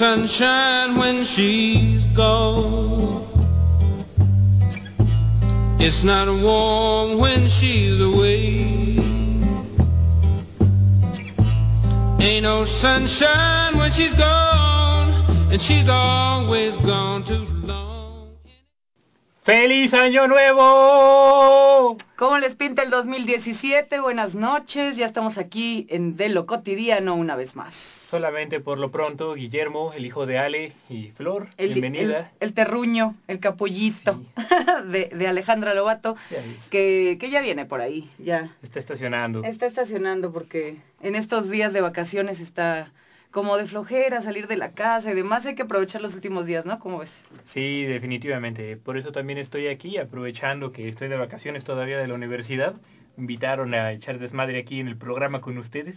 sunshine when she's gone. It's not warm when she's away. Ain't no sunshine when she's gone, and she's always gone too long. ¡Feliz Año Nuevo! ¿Cómo les pinta el 2017? Buenas noches, ya estamos aquí en De lo Cotidiano una vez más. Solamente por lo pronto, Guillermo, el hijo de Ale y Flor, El, bienvenida. el, el terruño, el capullito de, de Alejandra Lobato, que, que ya viene por ahí, ya Está estacionando. está estacionando porque en estos días de vacaciones está como de flojera salir de la casa y demás, hay que aprovechar los últimos días, ¿no? ¿Cómo ves? Sí, definitivamente. Por eso también estoy aquí, aprovechando que estoy de vacaciones todavía de la universidad. Me invitaron a echar desmadre aquí en el programa con ustedes.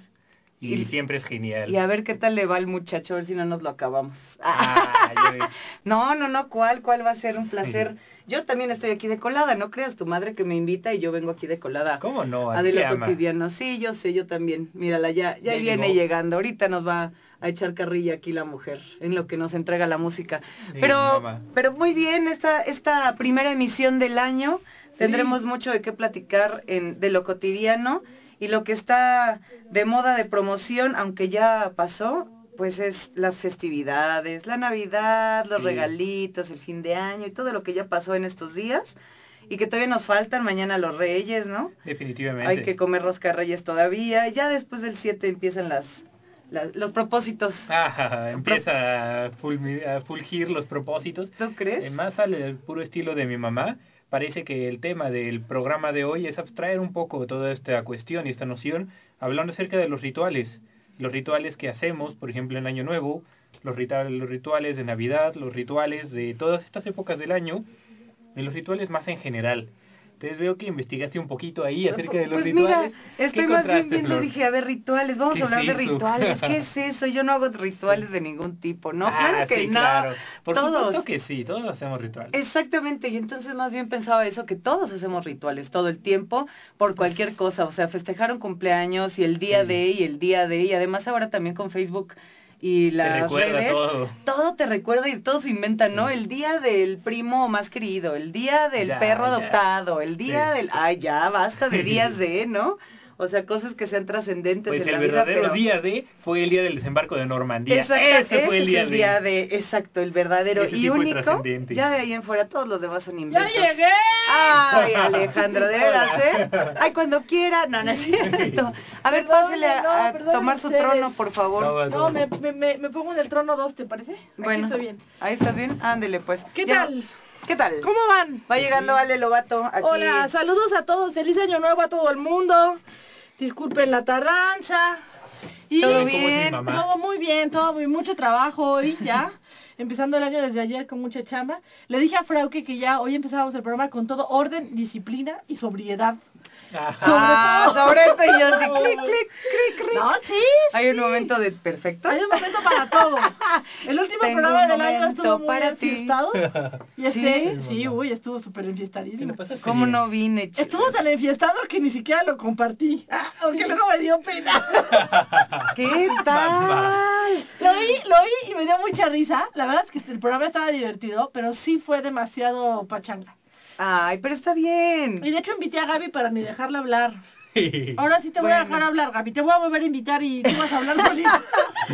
Y, Y- siempre es genial. Y a ver qué tal le va al muchacho, a ver si no nos lo acabamos. Ah. No, no, no, ¿cuál? ¿Cuál va a ser un placer? Sí. Yo también estoy aquí de colada, no creas, tu madre que me invita y yo vengo aquí de colada. ¿Cómo no? A de lo cotidiano. Sí, yo sé, yo también. Mírala, ya, ya, Ya viene llegó. llegando. Ahorita nos va a echar carrilla aquí la mujer, en lo que nos entrega la música. Sí, pero, mamá. pero muy bien, esta, esta primera emisión del año, tendremos mucho de qué platicar en, de lo cotidiano y lo que está de moda de promoción, aunque ya pasó, pues es las festividades, la Navidad, los Sí. regalitos, el fin de año y todo lo que ya pasó en estos días y que todavía nos faltan mañana los Reyes, ¿no? Definitivamente. Hay que comer rosca Reyes todavía. Ya después del 7 empiezan las, las los propósitos. Ah, empieza a, fulgir los propósitos. ¿Tú crees? Eh, Más al puro estilo de mi mamá, parece que el tema del programa de hoy es abstraer un poco toda esta cuestión y esta noción, hablando acerca de los rituales. Los rituales que hacemos, por ejemplo, en Año Nuevo, los, rituales de Navidad, los rituales de todas estas épocas del año, y los rituales más en general. Entonces veo que investigaste un poquito ahí acerca de los pues rituales. mira, ¿Qué estoy más bien viendo, Flor? dije, a ver, rituales, vamos ¿Qué a hablar es de rituales. ¿Qué es eso? Yo no hago rituales de ningún tipo, ¿no? Ah, claro que sí, no. claro. Por todos. supuesto que sí, todos hacemos rituales. Exactamente, y entonces más bien pensaba eso, que todos hacemos rituales todo el tiempo por cualquier cosa, o sea, festejar un cumpleaños y el día Sí. de y el día de, y además ahora también con Facebook y Te las recuerda redes, todo. todo te recuerda y todo se inventa, ¿no? Sí. El día del primo más querido, el día del Ya, perro ya. adoptado, el día Sí. del... Ay, ya, basta de días de, ¿no? O sea, cosas que sean trascendentes Pues en el la vida, verdadero pero... día de fue el día del desembarco de Normandía. Exacto, ese fue el día, es el día de... Exacto, el verdadero Ese y sí único. Ya de ahí en fuera todos los demás son ¡Ya inventos. llegué! Ay, Alejandro, de veras, ¿eh? Ay, cuando quiera. No, no es cierto. A ver, Perdón, pásele a, no, a perdonen tomar su trono, por favor. No, toma. me, me, me, me pongo en el trono 2, ¿te parece? Aquí Bueno, estoy bien. ahí estás bien. Ándele, pues. ¿Qué Ya- tal? ¿Qué tal? ¿Cómo van? Va llegando Ale Lobato aquí. Hola, saludos a todos. Feliz año nuevo a todo el mundo. Disculpen la tardanza. Y ¿Todo ¿Cómo es mi bien? Todo muy bien, todo muy mucho trabajo hoy ya. Empezando el año desde ayer con mucha chamba. Le dije a Frauke que ya hoy empezábamos el programa con todo orden, disciplina y sobriedad. Ah, sobre esto y yo así, clic, clic, clic, clic. No, sí. Hay un momento de perfecto. Hay un momento para todo. El último Tengo programa del año estuvo muy para enfiestado. Y este, ¿Sí? sí, uy, estuvo súper ¿Qué le enfiestadísimo. ¿Cómo no vine, chico? Estuvo tan enfiestado que ni siquiera lo compartí. Ah, Porque luego me dio pena. ¿Qué tal? Lo oí, lo oí y me dio mucha risa. La verdad es que el programa estaba divertido, pero sí fue demasiado pachanga. Ay, pero está bien. Y de hecho invité a Gaby para ni dejarla hablar. Ahora sí te voy a dejar hablar, Gaby. Te voy a volver a invitar y tú vas a hablar solita.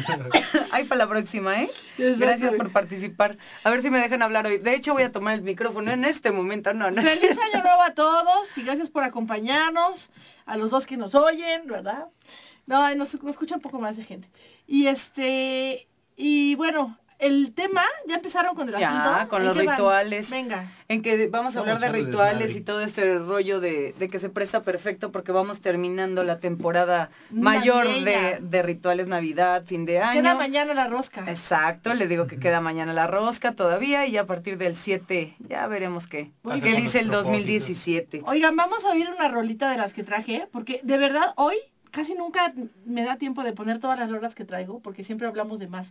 Ay, para la próxima, ¿eh? Exacto. Gracias por participar. A ver si me dejan hablar hoy. De hecho, voy a tomar el micrófono en este momento. No, no. Feliz año nuevo a todos y gracias por acompañarnos, a los dos que nos oyen, ¿verdad? No, nos, nos escucha un poco más de gente. Y este, y bueno, el tema, ya empezaron con el Ya, asunto? con ¿En los van? rituales. Venga. En que vamos a Vamos hablar de rituales y todo este rollo de, de que se presta perfecto porque vamos terminando la temporada mayor de, de rituales Navidad, fin de año. Queda mañana la rosca. Exacto, le digo que queda mañana la rosca todavía y a partir del 7 ya veremos qué. Muy ¿Qué dice el Propósitos. 2017? Oigan, vamos a oír una rolita de las que traje, porque de verdad hoy casi nunca me da tiempo de poner todas las rolas que traigo, porque siempre hablamos de más.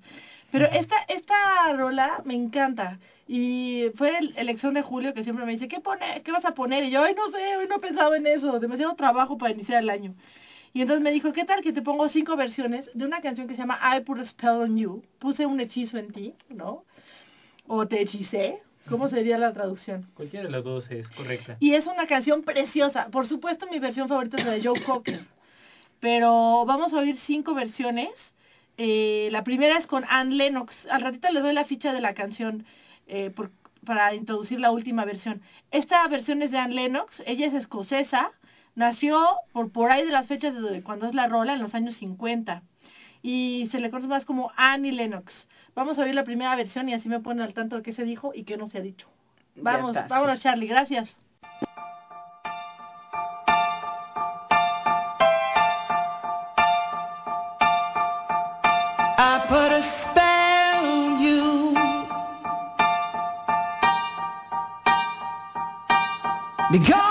Pero esta, esta rola me encanta. Y fue el, elección de Julio que siempre me dice, ¿qué, pone, ¿qué vas a poner? Y yo, ay, no sé, hoy no he pensado en eso, demasiado trabajo para iniciar el año. Y entonces me dijo, ¿qué tal que te pongo cinco versiones de una canción que se llama I Put a Spell on You? Puse un hechizo en ti, ¿no? O te hechicé, ¿Cómo sería la traducción? Cualquiera de las dos es correcta. Y es una canción preciosa. Por supuesto, mi versión favorita es la de Joe Cocker. Pero vamos a oír cinco versiones. Eh, la primera es con Anne Lennox. Al ratito les doy la ficha de la canción eh, por, para introducir la última versión. Esta versión es de Anne Lennox. Ella es escocesa. Nació por, por ahí de las fechas de cuando es la rola, en los años 50. Y se le conoce más como Annie Lennox. Vamos a oír la primera versión y así me ponen al tanto de qué se dijo y qué no se ha dicho. Vamos, vámonos Charlie, gracias. Because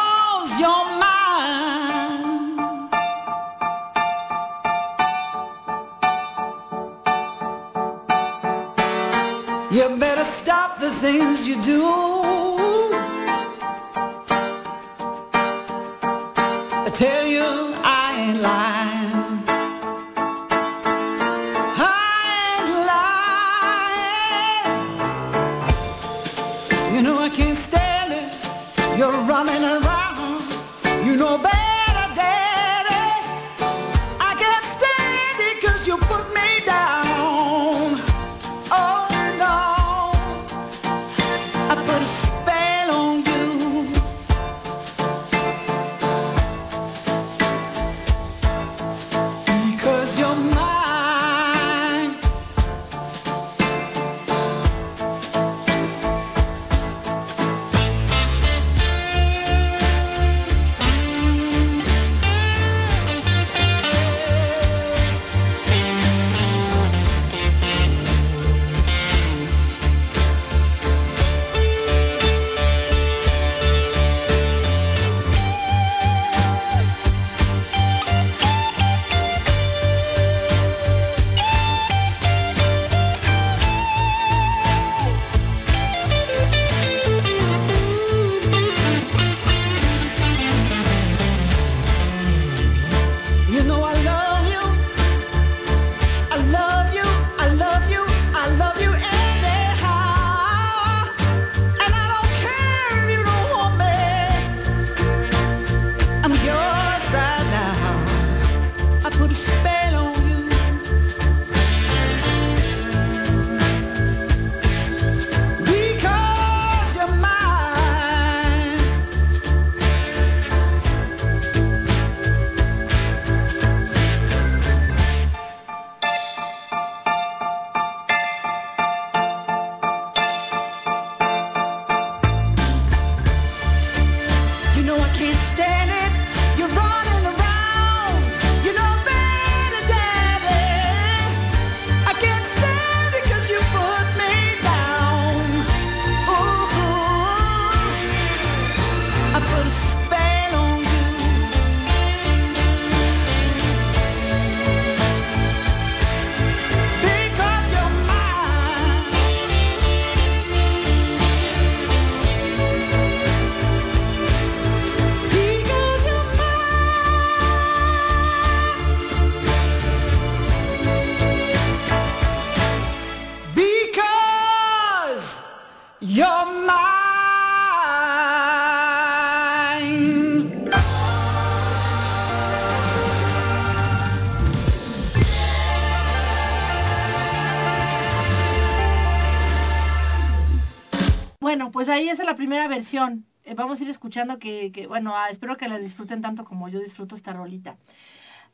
pues ahí esa es la primera versión. Eh, vamos a ir escuchando que, que bueno, ah, espero que la disfruten tanto como yo disfruto esta rolita.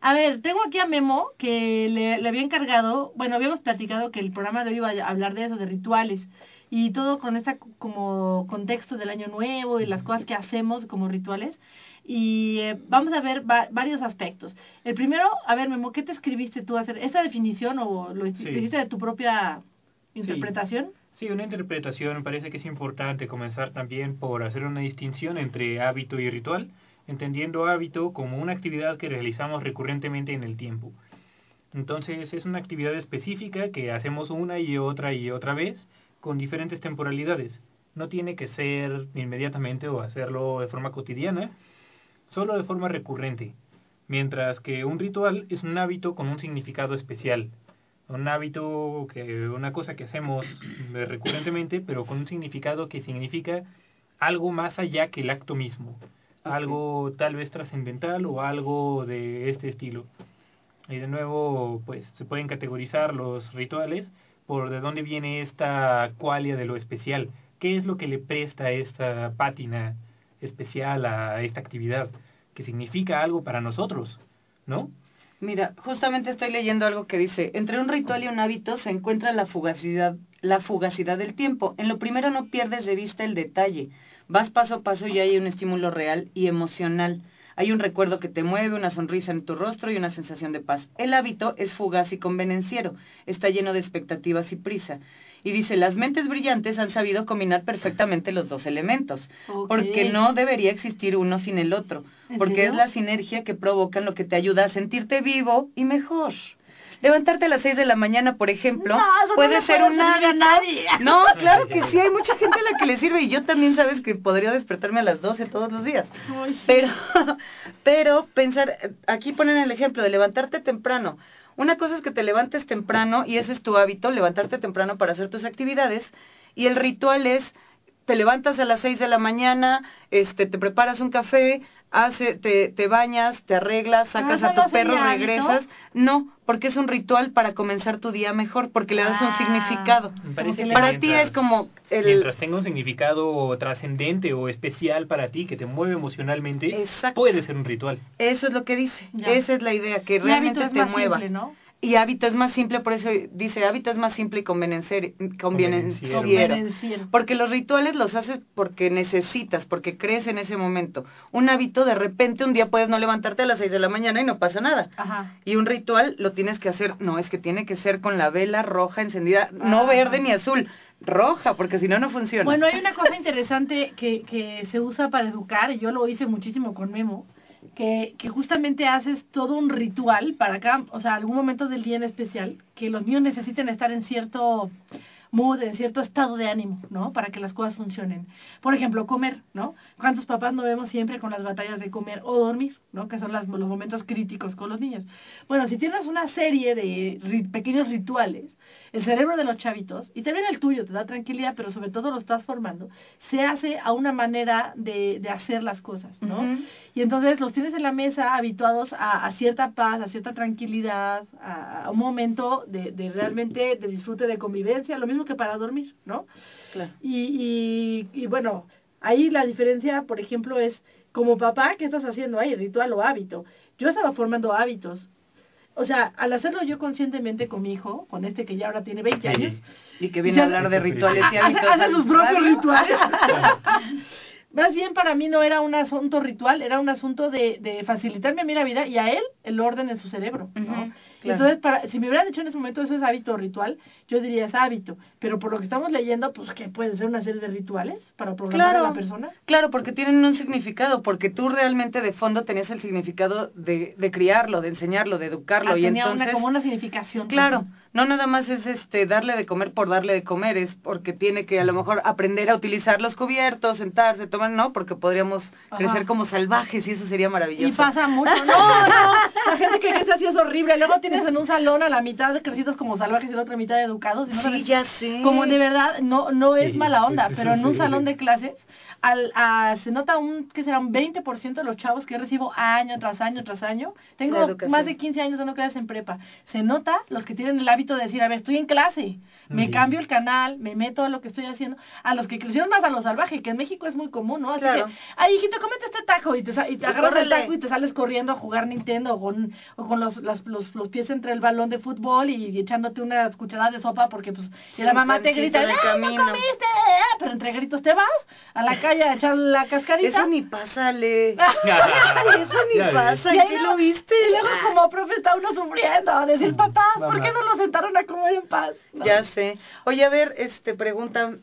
A ver, tengo aquí a Memo que le, le había encargado, bueno, habíamos platicado que el programa de hoy iba a hablar de eso, de rituales y todo con este como contexto del año nuevo y las cosas que hacemos como rituales. Y eh, vamos a ver va- varios aspectos. El primero, a ver, Memo, ¿qué te escribiste tú a hacer? ¿Esta definición o lo Sí. hiciste de tu propia interpretación? Sí, una interpretación. Parece que es importante comenzar también por hacer una distinción entre hábito y ritual. entendiendo hábito como una actividad que realizamos recurrentemente en el tiempo. Entonces es una actividad específica que hacemos una y otra y otra vez con diferentes temporalidades. No tiene que ser inmediatamente o hacerlo de forma cotidiana, solo de forma recurrente. Mientras que un ritual es un hábito con un significado especial. Un hábito, que una cosa que hacemos recurrentemente, pero con un significado que significa algo más allá que el acto mismo. Algo tal vez trascendental o algo de este estilo. Y de nuevo, pues se pueden categorizar los rituales por de dónde viene esta cualia de lo especial. ¿Qué es lo que le presta esta pátina especial a esta actividad? Que significa algo para nosotros, ¿no? Mira, justamente estoy leyendo algo que dice, entre un ritual y un hábito se encuentra la fugacidad, la fugacidad del tiempo. En lo primero no pierdes de vista el detalle. Vas paso a paso y hay un estímulo real y emocional. Hay un recuerdo que te mueve, una sonrisa en tu rostro y una sensación de paz. El hábito es fugaz y convenenciero, está lleno de expectativas y prisa. Y dice, las mentes brillantes han sabido combinar perfectamente los dos elementos, porque no debería existir uno sin el otro, ¿En porque serio? es la sinergia que provocan lo que te ayuda a sentirte vivo y mejor. Levantarte a las 6 de la mañana, por ejemplo, No, no puede le ser un. No, claro que sí, hay mucha gente a la que le sirve y yo también sabes que podría despertarme a las 12 todos los días. Ay, sí. Pero, pero pensar, aquí ponen el ejemplo de levantarte temprano. Una cosa es que te levantes temprano y ese es tu hábito, levantarte temprano para hacer tus actividades. Y el ritual es, te levantas a las 6 de la mañana, este, te preparas un café, hace, te, te bañas, te arreglas, sacas ¿eso a tu perro, regresas. No, porque es un ritual para comenzar tu día mejor, porque le das un Ah. significado. Me parece que que le- Para ti es como el... Mientras tenga un significado trascendente o especial para ti, que te mueve emocionalmente, Exacto. puede ser un ritual. Eso es lo que dice. Ya. Esa es la idea, que realmente te mueva. simple, ¿no? Y hábito es más simple, por eso dice hábito es más simple y convenenciero. Convenenciero. Convenenciero. Porque los rituales los haces porque necesitas, porque crees en ese momento. Un hábito, de repente, un día puedes no levantarte a las 6 de la mañana y no pasa nada. Ajá. Y un ritual lo tienes que hacer, no, es que tiene que ser con la vela roja encendida, no Ajá. verde ni azul, roja, porque si no, no funciona. Bueno, hay una cosa interesante que, que se usa para educar, yo lo hice muchísimo con Memo, que, justamente haces todo un ritual para acá, o sea, algún momento del día en especial, que los niños necesiten estar en cierto mood, en cierto estado de ánimo, ¿no? Para que las cosas funcionen. Por ejemplo, comer, ¿no? ¿Cuántos papás no vemos siempre con las batallas de comer o dormir, ¿no? Que son los momentos críticos con los niños. Bueno, si tienes una serie de pequeños rituales, el cerebro de los chavitos, y también el tuyo, te da tranquilidad, pero sobre todo lo estás formando, se hace a una manera de, de hacer las cosas, ¿no? Y entonces los tienes en la mesa habituados a, a cierta paz, a cierta tranquilidad, a, a un momento de, de realmente de disfrute de convivencia, lo mismo que para dormir, ¿no? Claro. Y, y, y bueno, ahí la diferencia, por ejemplo, es como papá, ¿qué estás haciendo ahí? Ritual o hábito. Yo estaba formando hábitos. O sea, al hacerlo yo conscientemente con mi hijo, con este que ya ahora tiene 20 años, Y que viene a hablar de rituales y hábitos. hace sus propios rituales. Más bien para mí no era un asunto ritual, era un asunto de, de facilitarme a mí la vida y a él el orden en su cerebro. ¿no? Claro. Entonces, para, si me hubieran dicho en ese momento eso es hábito o ritual, yo diría es hábito. Pero por lo que estamos leyendo, pues que pueden ser una serie de rituales para programar Claro. a la persona. Claro, porque tienen un significado, porque tú realmente de fondo tenías el significado de, de criarlo, de enseñarlo, de educarlo, Ah, y tenía entonces, una, como una significación. claro, no nada más es este darle de comer por darle de comer, es porque tiene que a lo mejor aprender a utilizar los cubiertos, sentarse, tomar, no, porque podríamos Ajá. crecer como salvajes y eso sería maravilloso. Y pasa mucho. No, no, la gente que crece así es horrible. Luego tienes en un salón a la mitad crecidos como salvajes y la otra mitad educados. Y no Sí, sabes ya sé. Como de verdad, no no es Sí, mala onda, pero en un sí. salón de clases al, a- se nota un que será un 20% de los chavos que recibo año tras año tras año. Tengo más de 15 años dando clases en prepa. Se nota los que tienen el hábito de decir, a ver, estoy en clase, me cambio el canal, me meto a lo que estoy haciendo. A los que crecieron más a lo salvaje, que en México es muy común, ¿no? Así Claro. que, ay, hijito, cómete este taco y te, sa- y te agarras el taco y te sales corriendo a jugar Nintendo o con, o con los, las- los, los pies entre el balón de fútbol y, echándote unas cucharadas de sopa porque pues y Sí, la mamá te grita, en el ¡ay, no camino". comiste! Pero entre gritos te vas a la calle a echar la cascarita. Eso ni pasa, Ale. Eso ni pasa, Y ahí ¿qué luego- lo viste? Y luego como profe está uno sufriendo, decir, papá, ¿por qué no lo sentaron a comer en paz? No. Ya sé. Oye, a ver, este, pregunta,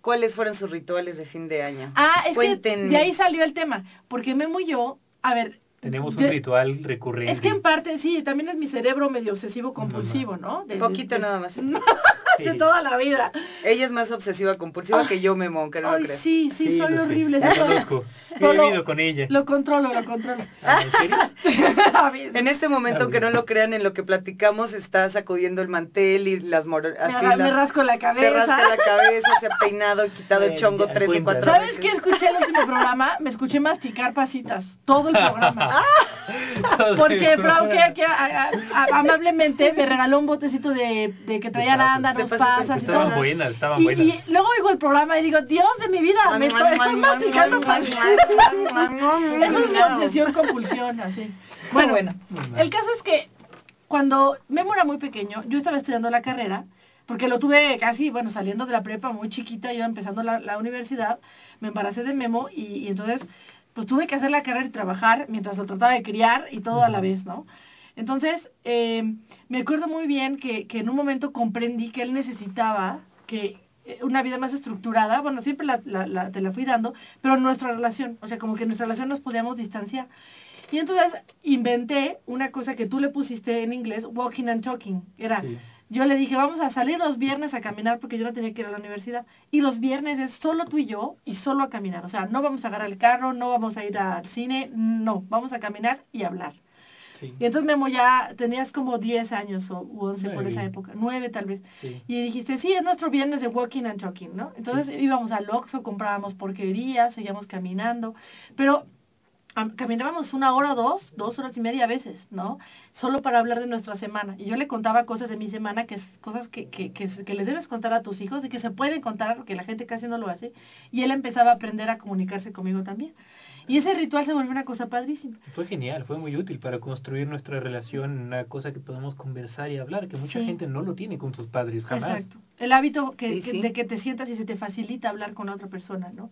¿Cuáles fueron sus rituales de fin de año? Ah, es Cuéntenme. que de ahí salió el tema, porque Memo y yo, a ver, Tenemos de- un ritual recurrente. es que en parte sí, también es mi cerebro medio obsesivo compulsivo, ¿no? De- de- Poquito de- nada más. de toda la vida. Ella es más obsesiva compulsiva Ay. que yo, Memo, aunque no lo creas. sí, sí, soy lo sé, horrible. Sí soy- conozco. He lo- vivido con ella. Lo controlo, lo controlo. Ah, ¿En serio? En este momento, Ah, que no lo crean, en lo que platicamos, está sacudiendo el mantel y las mor- me, así me las- rasco la se cabeza. rasca la cabeza, se ha peinado y quitado el chongo ya, tres o cuatro ¿Sabes veces. qué escuché el último programa? Me escuché masticar pasitas. Todo el programa. Porque Frau que, que, a- a- a- amablemente me regaló un botecito de, de que traía arándanos, pasas. y Estaban todo. buenas, estaban Y, buenas. y luego oigo el programa y digo, Dios de mi vida, me estoy, estoy masticando. Eso es mi obsesión compulsión, así. Bueno, bueno. el caso es que cuando Memo era muy pequeño, yo estaba estudiando la carrera, porque lo tuve casi, bueno, saliendo de la prepa muy chiquita, yo empezando la, la universidad, me embaracé de Memo y, y entonces pues tuve que hacer la carrera y trabajar mientras lo trataba de criar y todo a la vez, ¿no? Entonces, eh, me acuerdo muy bien que, que en un momento comprendí que él necesitaba que eh, una vida más estructurada, bueno, siempre la, la, la- te la fui dando, pero nuestra relación, o sea, como que en nuestra relación nos podíamos distanciar. Y entonces inventé una cosa que tú le pusiste en inglés, walking and talking. Era, Sí. Yo le dije, vamos a salir los viernes a caminar porque yo no tenía que ir a la universidad. Y los viernes es solo tú y yo y solo a caminar. O sea, no vamos a agarrar el carro, no vamos a ir al cine, no, vamos a caminar y hablar. Sí. Y entonces Memo ya tenías como 10 años o u 11 por esa época, 9 tal vez. Sí. Y dijiste, sí, es nuestro viernes de walking and talking, ¿no? Entonces íbamos al Oxxo, comprábamos porquerías, seguíamos caminando, pero caminábamos una hora o dos, dos horas y media a veces, ¿no? Solo para hablar de nuestra semana. Y yo le contaba cosas de mi semana, que es cosas que, que, que, que les debes contar a tus hijos y que se pueden contar porque la gente casi no lo hace. Y él empezaba a aprender a comunicarse conmigo también. Y ese ritual se volvió una cosa padrísima. Fue genial, fue muy útil para construir nuestra relación, una cosa que podamos conversar y hablar, que mucha Sí. gente no lo tiene con sus padres, jamás. Exacto. El hábito que, Sí, que- sí. de que te sientas y se te facilita hablar con otra persona, ¿no?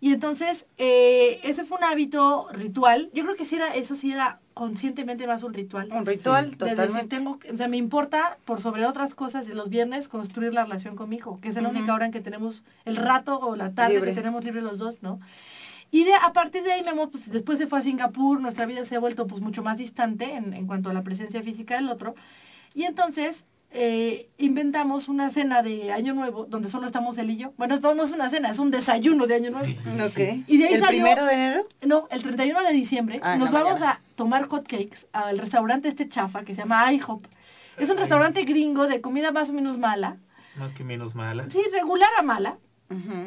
Y entonces, eh, ese fue un hábito ritual. Yo creo que sí era, eso sí era conscientemente más un ritual. Un ritual, decir, totalmente. tengo, o sea, me importa, por sobre otras cosas, de los viernes, construir la relación con mi hijo, que es la única hora en que tenemos el rato o la tarde Libre. que tenemos libre los dos, ¿no? Y de, a partir de ahí, Memo, pues, después se fue a Singapur, nuestra vida se ha vuelto pues mucho más distante en, en cuanto a la presencia física del otro. Y entonces eh, inventamos una cena de Año Nuevo, donde solo estamos él y yo. Bueno, no es una cena, es un desayuno de Año Nuevo. Ok. Y de ahí ¿El salió- primero de enero? No, el 31 de diciembre Ah, nos vamos mañana. a tomar hot cakes al restaurante este chafa que se llama IHOP. Es un restaurante gringo de comida más o menos mala. Más que menos mala. Sí, regular a mala.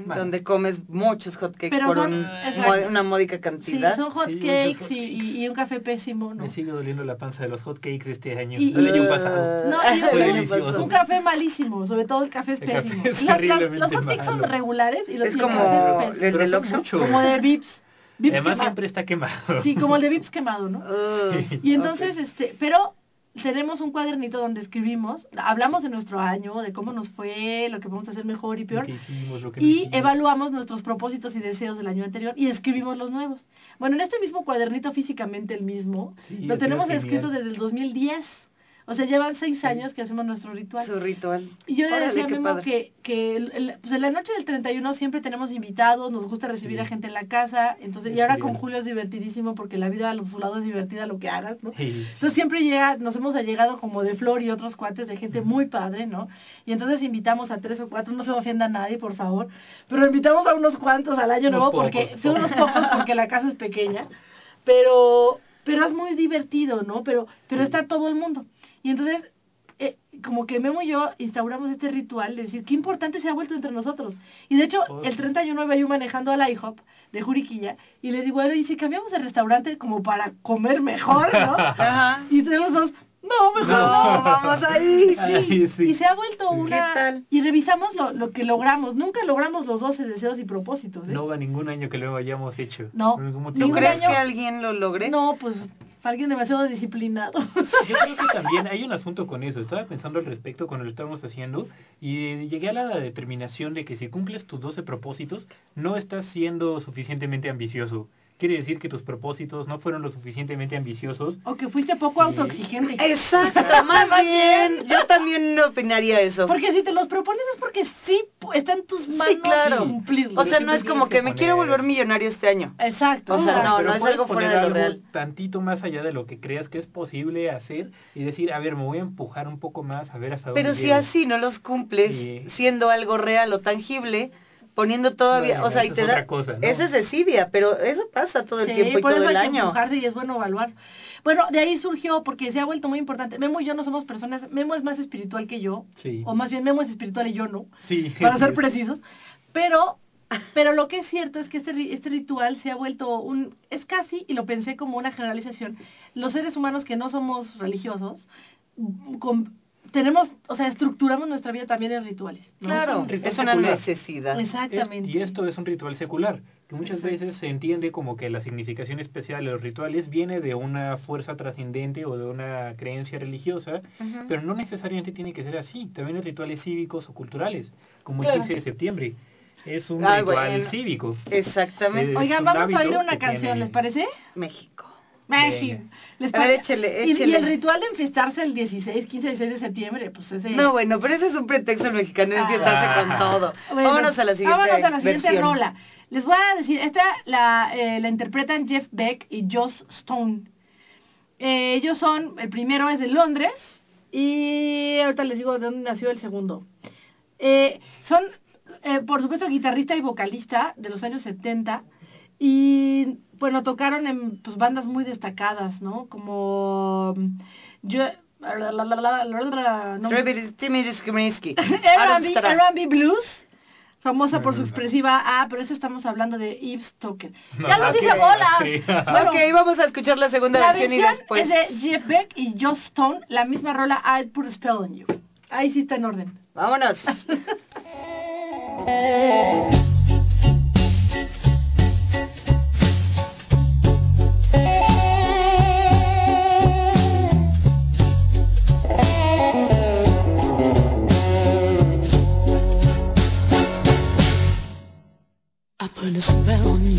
Vale. Donde comes muchos hotcakes Pero por son- un- una módica Sí, cantidad. son hot Sí, hot y, y- y un café pésimo, ¿no? Me sigue doliendo la panza de los hotcakes de este año, Y- del año Uh, pasado. No, y pasado. Un café malísimo, sobre todo el café es El café pésimo. es La- la- terriblemente los hot cakes son regulares y los Es como café es el del Oxxo. Como de Vips. Vips Además quemado. siempre está quemado. Sí, como el de Vips quemado, ¿no? Uh, Y entonces, ok. este, pero tenemos un cuadernito donde escribimos, hablamos de nuestro año, de cómo nos fue, lo que vamos a hacer mejor y peor, hicimos, no y evaluamos nuestros propósitos y deseos del año anterior y escribimos los nuevos. Bueno, en este mismo cuadernito, físicamente el mismo, Sí, lo tenemos escrito desde el 2010. O sea, llevan seis años que hacemos nuestro ritual. Su ritual. Y yo le decía a Memo que, que el- el- pues en la noche del 31 siempre tenemos invitados, nos gusta recibir Sí. a gente en la casa, entonces y ahora con Julio es divertidísimo porque la vida a su lado es divertida lo que hagas, ¿no? Entonces siempre llega, nos hemos llegado como de Flor y otros cuates de gente muy padre, ¿no? Y entonces invitamos a tres o cuatro, no se ofenda a nadie, por favor, pero invitamos a unos cuantos al año Unos nuevo pocos, porque, pocos. unos pocos porque la casa es pequeña, pero, pero es muy divertido, ¿no? Pero, pero está todo el mundo. Y entonces, eh, como que Memo y yo instauramos este ritual de decir, qué importante se ha vuelto entre nosotros. Y de hecho, Oh, el sí. 31 iba yo manejando a la IHOP de Juriquilla y le digo, y si cambiamos de restaurante como para comer mejor, ¿no? Ajá. Y entre los dos, no, mejor No. no. vamos ahí, sí. Y se ha vuelto ¿Qué una... tal? Y revisamos lo, lo que logramos. Nunca logramos los 12 deseos y propósitos, ¿eh? No va ningún año que lo hayamos hecho. No. ¿Tú Ningún crees año- que alguien lo logre? No, pues alguien demasiado disciplinado. Yo creo que también hay un asunto con eso. Estaba pensando al respecto cuando lo estábamos haciendo y llegué a la determinación de que si cumples tus 12 propósitos, no estás siendo suficientemente ambicioso. Quiere decir que tus propósitos no fueron lo suficientemente ambiciosos. o que fuiste poco Sí. autoexigente. Exacto, más bien. Yo también opinaría eso. Porque si te los propones es porque sí está en tus manos claro. cumplirlo. O sea, no es como que que me quiero volver millonario este año. Exacto. O sea, no, pero no es algo fuera de lo real. tantito más allá de lo que creas que es posible hacer y decir, a ver, me voy a empujar un poco más a ver hasta dónde Pero si llego. así no los cumples, Sí. siendo algo real o tangible, poniendo todavía, Bueno, o sea, y te es da, otra cosa, ¿no? esa es desidia, pero eso pasa todo el Sí, tiempo y por todo eso el hay que año. empujarse y es bueno evaluar. Bueno, de ahí surgió porque se ha vuelto muy importante. Memo y yo no somos personas, Memo es más espiritual que yo, Sí. o más bien Memo es espiritual y yo no, Sí. para ser precisos. Pero, pero lo que es cierto es que este, ri- este ritual se ha vuelto un, es casi, y lo pensé como una generalización, los seres humanos que no somos religiosos, con- tenemos, o sea, estructuramos nuestra vida también en rituales. ¿no? Claro, un ritual es una secular. necesidad. Exactamente. Es- y esto es un ritual secular, que muchas veces se entiende como que la significación especial de los rituales viene de una fuerza trascendente o de una creencia religiosa, pero no necesariamente tiene que ser así. También hay rituales cívicos o culturales, como Claro. el 15 de septiembre. Es un Ah, ritual bueno. cívico. Exactamente. Es Oigan, vamos a oír una canción, tiene- ¿les parece? México. México. ¿Les A ver, parece? échele, Y- el ritual de enfiestarse el 16, 15, 16 de septiembre, pues ese... No, bueno, pero ese es un pretexto mexicano Ah. fiestarse con todo. Bueno, vámonos a la siguiente Vámonos a la siguiente versión. rola. Les voy a decir, esta la, eh, la interpretan Jeff Beck y Joss Stone. Eh, ellos son, el primero es de Londres y ahorita les digo de dónde nació el segundo. Eh, son, eh, por supuesto, guitarrista y vocalista de los años 70 y, bueno, tocaron en pues, bandas muy destacadas, ¿no? Como... mm, Yo, no- R&B Blues, famosa por su Mm. expresiva A, pero eso estamos hablando de Eve Stoker. No, ¡Ya lo dije, bola! sí. Bueno, ok, vamos a escuchar la segunda la versión y versión después. es de Jeff Beck y Joss Stone, la misma rola I Put a Spell on You. Ahí sí está en orden. Vámonos. Put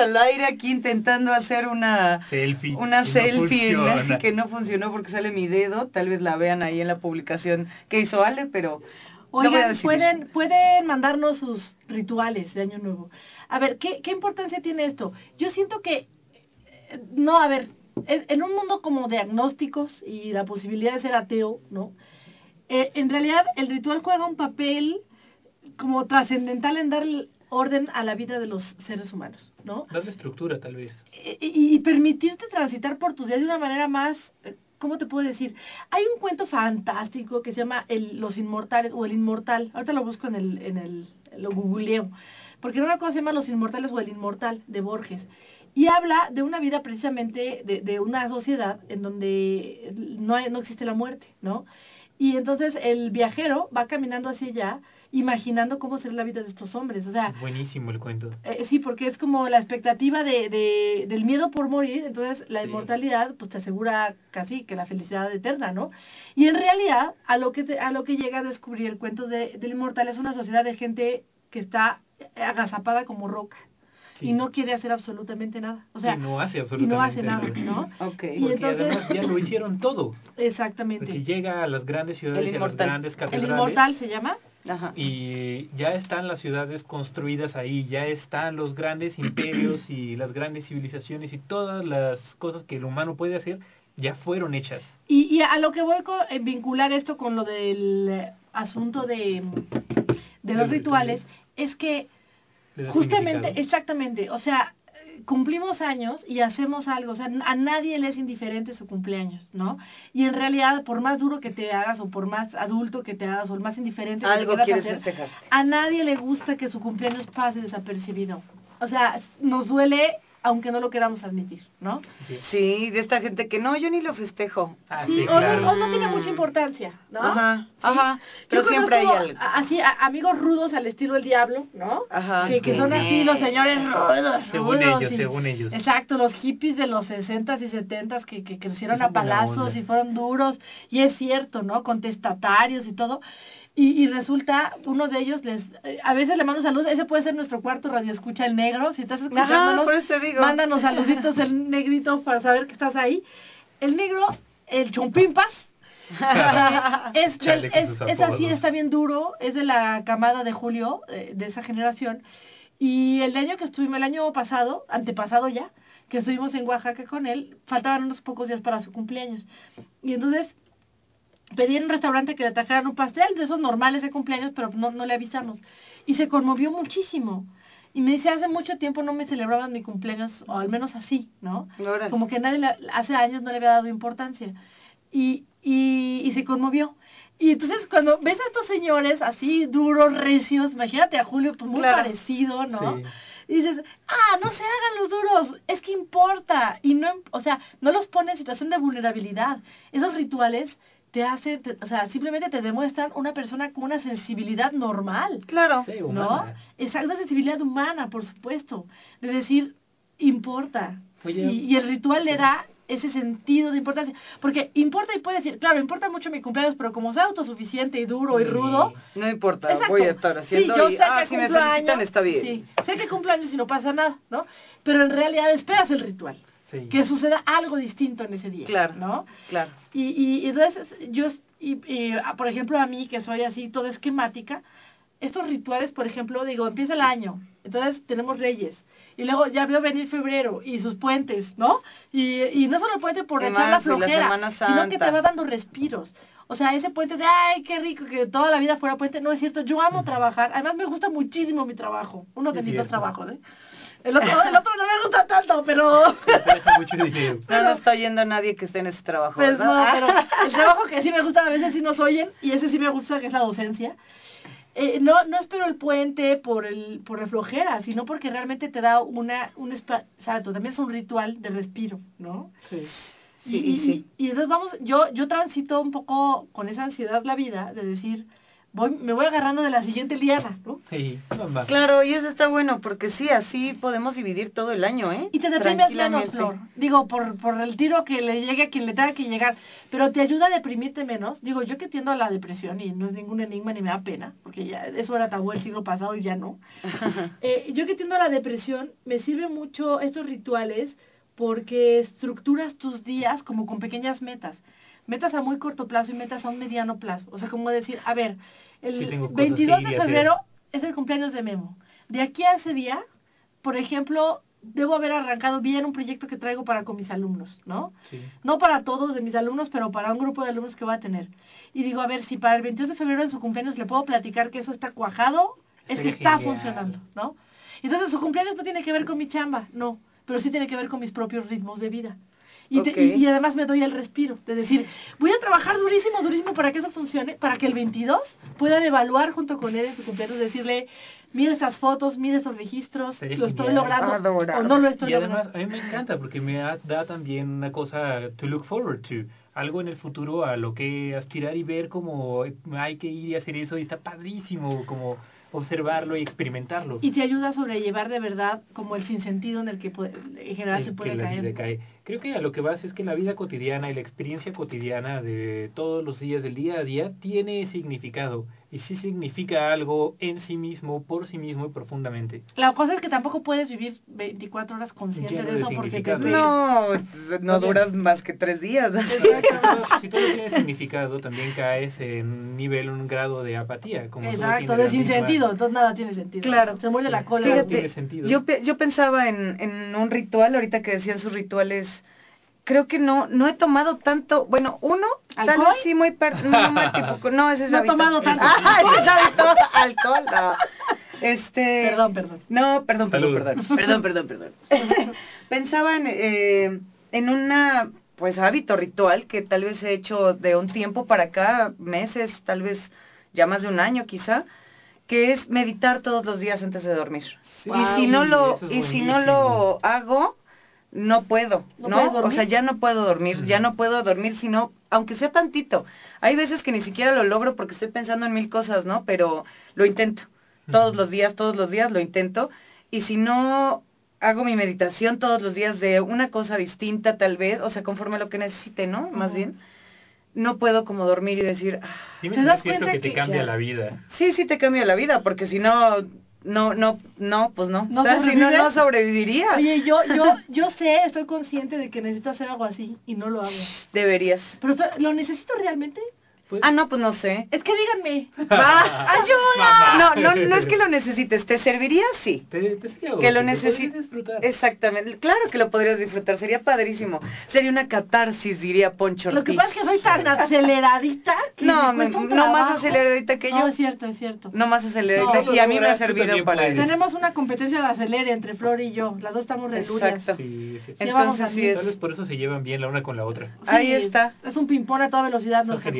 al aire aquí intentando hacer una Selfie. una selfie ¿no? funciona. que no funcionó porque sale mi dedo. Tal vez la vean ahí en la publicación que hizo Ale, pero Oigan, pueden, eso. pueden mandarnos sus rituales de Año Nuevo. A ver, ¿qué, ¿qué importancia tiene esto? Yo siento que, eh, no, a ver, en, en un mundo como de agnósticos y la posibilidad de ser ateo, ¿no? Eh, en realidad el ritual juega un papel como trascendental en dar orden a la vida de los seres humanos, ¿no? Darle estructura, tal vez. y, y permitirte transitar por tus días de una manera más, eh, ¿cómo te puedo decir? Hay un cuento fantástico que se llama el, Los Inmortales o El Inmortal. Ahorita lo busco en el, en el, lo googleo. Porque una cosa se llama Los Inmortales o El Inmortal de Borges. Y habla de una vida precisamente de, de una sociedad en donde no, hay- no existe la muerte, ¿no? Y entonces el viajero va caminando hacia allá, imaginando cómo será la vida de estos hombres. O sea, Es buenísimo el cuento. eh, sí, porque es como la expectativa de, de, del miedo por morir, entonces la Sí. inmortalidad pues te asegura casi que la felicidad eterna, ¿no? Y en realidad a lo que te- a lo que llega a descubrir el cuento de, del inmortal es una sociedad de gente que está agazapada como roca Sí. y no quiere hacer absolutamente nada, o sea, y no hace y absolutamente no hace nada, ¿no? Ok. Y Porque entonces- además ya lo hicieron todo. Porque Exactamente. llega a las grandes ciudades El y a las grandes El catedrales. inmortal se llama Ajá. Y ya están las ciudades construidas ahí, ya están los grandes imperios y las grandes civilizaciones y todas las cosas que el humano puede hacer ya fueron hechas. Y, y a lo que voy con, eh, vincular esto con lo del eh, asunto de, de los rituales, rituales. es que justamente, exactamente, o sea, cumplimos años y hacemos algo, o sea, a nadie le es indiferente su cumpleaños, ¿no? Y en realidad, por más duro que te hagas o por más adulto que te hagas o más indiferente que te quieras hacer, festejar. a nadie le gusta que su cumpleaños pase desapercibido. O sea, nos duele aunque no lo queramos admitir, ¿no? Sí. Sí, de esta gente que no, yo ni lo festejo. Ah, Sí, sí, o, claro. no, o no tiene mucha importancia, ¿no? Ajá, Sí. ajá. Pero Yo siempre hay conozco algo. Así, a- amigos rudos al estilo del diablo, ¿no? Ajá. Que, que son así los señores rudos, Según rudos ellos, y- según ellos. Exacto, los hippies de los 60s y 70s que, que crecieron a palazos y fueron duros, y es cierto, ¿no? Contestatarios y todo. Y, y resulta, uno de ellos, les eh, a veces le mando saludos, ese puede ser nuestro cuarto radio escucha el negro, si estás Ajá, escuchándonos, te digo. mándanos saluditos el negrito para saber que estás ahí. El negro, el chompimpas, es, del- es, así, está bien duro, es de la camada de Julio, eh, de esa generación. Y el año que estuvimos, el año pasado, antepasado ya, que estuvimos en Oaxaca con él, faltaban unos pocos días para su cumpleaños. Y entonces pedí en un restaurante que le trajeran un pastel de esos normales de cumpleaños, pero no, no le avisamos. Y se conmovió muchísimo. Y me dice, hace mucho tiempo no me celebraban mi cumpleaños, o al menos así, ¿no? Como que nadie, le- hace años no le había dado importancia. Y, y, y se conmovió. Y entonces cuando ves a estos señores así duros, recios, imagínate a Julio, pues muy Claro. parecido, ¿no? Sí. Y dices, ah, no se hagan los duros, es que importa. Y no, o sea, no los pone en situación de vulnerabilidad. Esos rituales te hacen, te- o sea, simplemente te demuestran una persona con una sensibilidad normal. Claro. Sí, ¿no? humana. Esa una sensibilidad humana, por supuesto. De decir, importa. Oye, y, y el ritual le da ese sentido de importancia. Porque importa y puede decir, claro, importa mucho mi cumpleaños, pero como soy autosuficiente y duro y rudo, No importa, Exacto. voy a estar haciendo sí, yo y, sé ah, que si me cumplo felicitan años, está bien. Sí, sé que cumplo años y no pasa nada, ¿no? Pero en realidad esperas el ritual, sí. que suceda algo distinto en ese día, Claro. ¿no? Claro. Y, y, y entonces yo, y, y, ah, por ejemplo, a mí que soy así toda esquemática, estos rituales, por ejemplo, digo, empieza el año, entonces tenemos reyes, y luego ya veo venir febrero y sus puentes, ¿no? Y, y no solo el puente por echar la flojera, sino que te va dando respiros. O sea, ese puente de, ay, qué rico que toda la vida fuera puente, no es cierto, yo amo trabajar, además me gusta muchísimo mi trabajo, uno de mis dos trabajos, ¿eh? El otro, el otro no me gusta tanto, pero... Dinero. No está oyendo nadie que esté en ese trabajo, Pues no, ¿verdad? pero el trabajo que sí me gusta, a veces sí nos oyen, y ese sí me gusta, que es la docencia. Eh, no, no espero el puente por el por la flojera, sino porque realmente te da una, un exacto, también es un ritual de respiro, ¿no? Sí. Sí, y, y sí. y entonces vamos, yo, yo transito un poco con esa ansiedad la vida de decir, voy, me voy agarrando de la siguiente liana, ¿no? Sí, mamá. Claro, y eso está bueno, porque sí, así podemos dividir todo el año, ¿eh? Y te deprimes menos, Tranquilamente. Flor. Digo, por, por el tiro que le llegue a quien le tenga que llegar. Pero te ayuda a deprimirte menos. Digo, yo que tiendo a la depresión y no es ningún enigma ni me da pena, porque ya eso era tabú el siglo pasado y ya no. Eh, yo que tiendo a la depresión, me sirve mucho estos rituales porque estructuras tus días como con pequeñas metas. Metas a muy corto plazo y metas a un mediano plazo. O sea, como decir, a ver, el Sí, tengo cosas 22 que ir de febrero es el cumpleaños de Memo. De aquí a ese día, por ejemplo, debo haber arrancado bien un proyecto que traigo para con mis alumnos, ¿no? Sí. No para todos de mis alumnos, pero para un grupo de alumnos que va a tener. Y digo, a ver, si para el 22 de febrero en su cumpleaños le puedo platicar que eso está cuajado, es que está genial. funcionando, ¿no? Entonces su cumpleaños no tiene que ver con mi chamba, no, pero sí tiene que ver con mis propios ritmos de vida. Y, te- y, y además me doy el respiro, de decir, voy a trabajar durísimo, durísimo para que eso funcione, para que el 22 puedan evaluar junto con él en su cumpleaños, decirle, mira estas fotos, mira estos registros, Sería lo estoy genial. logrando Adorable. o no lo estoy Y además, logrando. a mí me encanta porque me da, da también una cosa to look forward to. Algo en el futuro a lo que aspirar y ver como hay que ir y hacer eso y está padrísimo como observarlo y experimentarlo. Y te ayuda a sobrellevar de verdad como el sinsentido en el que puede- en general el se que puede la caer. vida cae. Creo que a lo que vas es que la vida cotidiana y la experiencia cotidiana de todos los días del día a día tiene significado y sí significa algo en sí mismo, por sí mismo y profundamente. La cosa es que tampoco puedes vivir 24 horas consciente Lleno de de eso porque te... No, no duras más que tres días. si todo tiene significado, también caes en un nivel, un grado de apatía. Como Exacto, de la misma- sinsentido, entonces nada tiene sentido. Claro. Se muere la cola. Fíjate. Tiene sentido. yo, yo pensaba en, en un ritual, ahorita que decían sus rituales, creo que no no he tomado tanto, bueno, uno, tal ¿Alcohol? vez sí muy par, no, muy típico, no, ese es No he tomado tanto. Ah, ese es hábito, alcohol, no. Este, Perdón, perdón. No, perdón, perdón, Salud. perdón, perdón, perdón, perdón. Pensaba en, eh, en una, pues, hábito ritual que tal vez he hecho de un tiempo para acá, meses, tal vez ya más de un año quizá, que es meditar todos los días antes de dormir. Sí, y si no lo, es y si no lo hago, no puedo, ¿No o sea, ya no puedo dormir, ya no puedo dormir, sino, aunque sea tantito. Hay veces que ni siquiera lo logro porque estoy pensando en mil cosas, ¿no? Pero lo intento. Todos los días, todos los días lo intento. Y si no hago mi meditación todos los días de una cosa distinta, tal vez, o sea, conforme a lo que necesite, ¿no? Más bien, no puedo como dormir y decir, "Ah, Dime ¿Te das cuenta que te cambia ya. la vida. sí, sí te cambia la vida, porque si no, no, no, no, pues no. ¿No O sea, si no, no sobreviviría. Oye, yo, yo, yo sé, estoy consciente de que necesito hacer algo así y no lo hago. Deberías. Pero ¿lo necesito realmente? Pues, Ah, no, pues no sé. Es que díganme. Va. Mamá. No, no, no es que lo necesites. ¿Te serviría? Sí. Te, te sería Que lo necesites. disfrutar. Exactamente. Claro que lo podrías disfrutar. Sería padrísimo. Sería una catarsis, diría Poncho Lo que pasa es que soy tan aceleradita que No, me no más aceleradita que No, yo. es cierto, es cierto. No más aceleradita. No, y a mí me ha servido para puedes. eso. Tenemos una competencia de acelere entre Flor y yo. Las dos estamos relurias. Exacto. Sí, sí. Entonces sí así. es. Tal vez por eso se llevan bien la una con la otra. Sí, Ahí está. Es un ping-pong a toda velocidad nuestra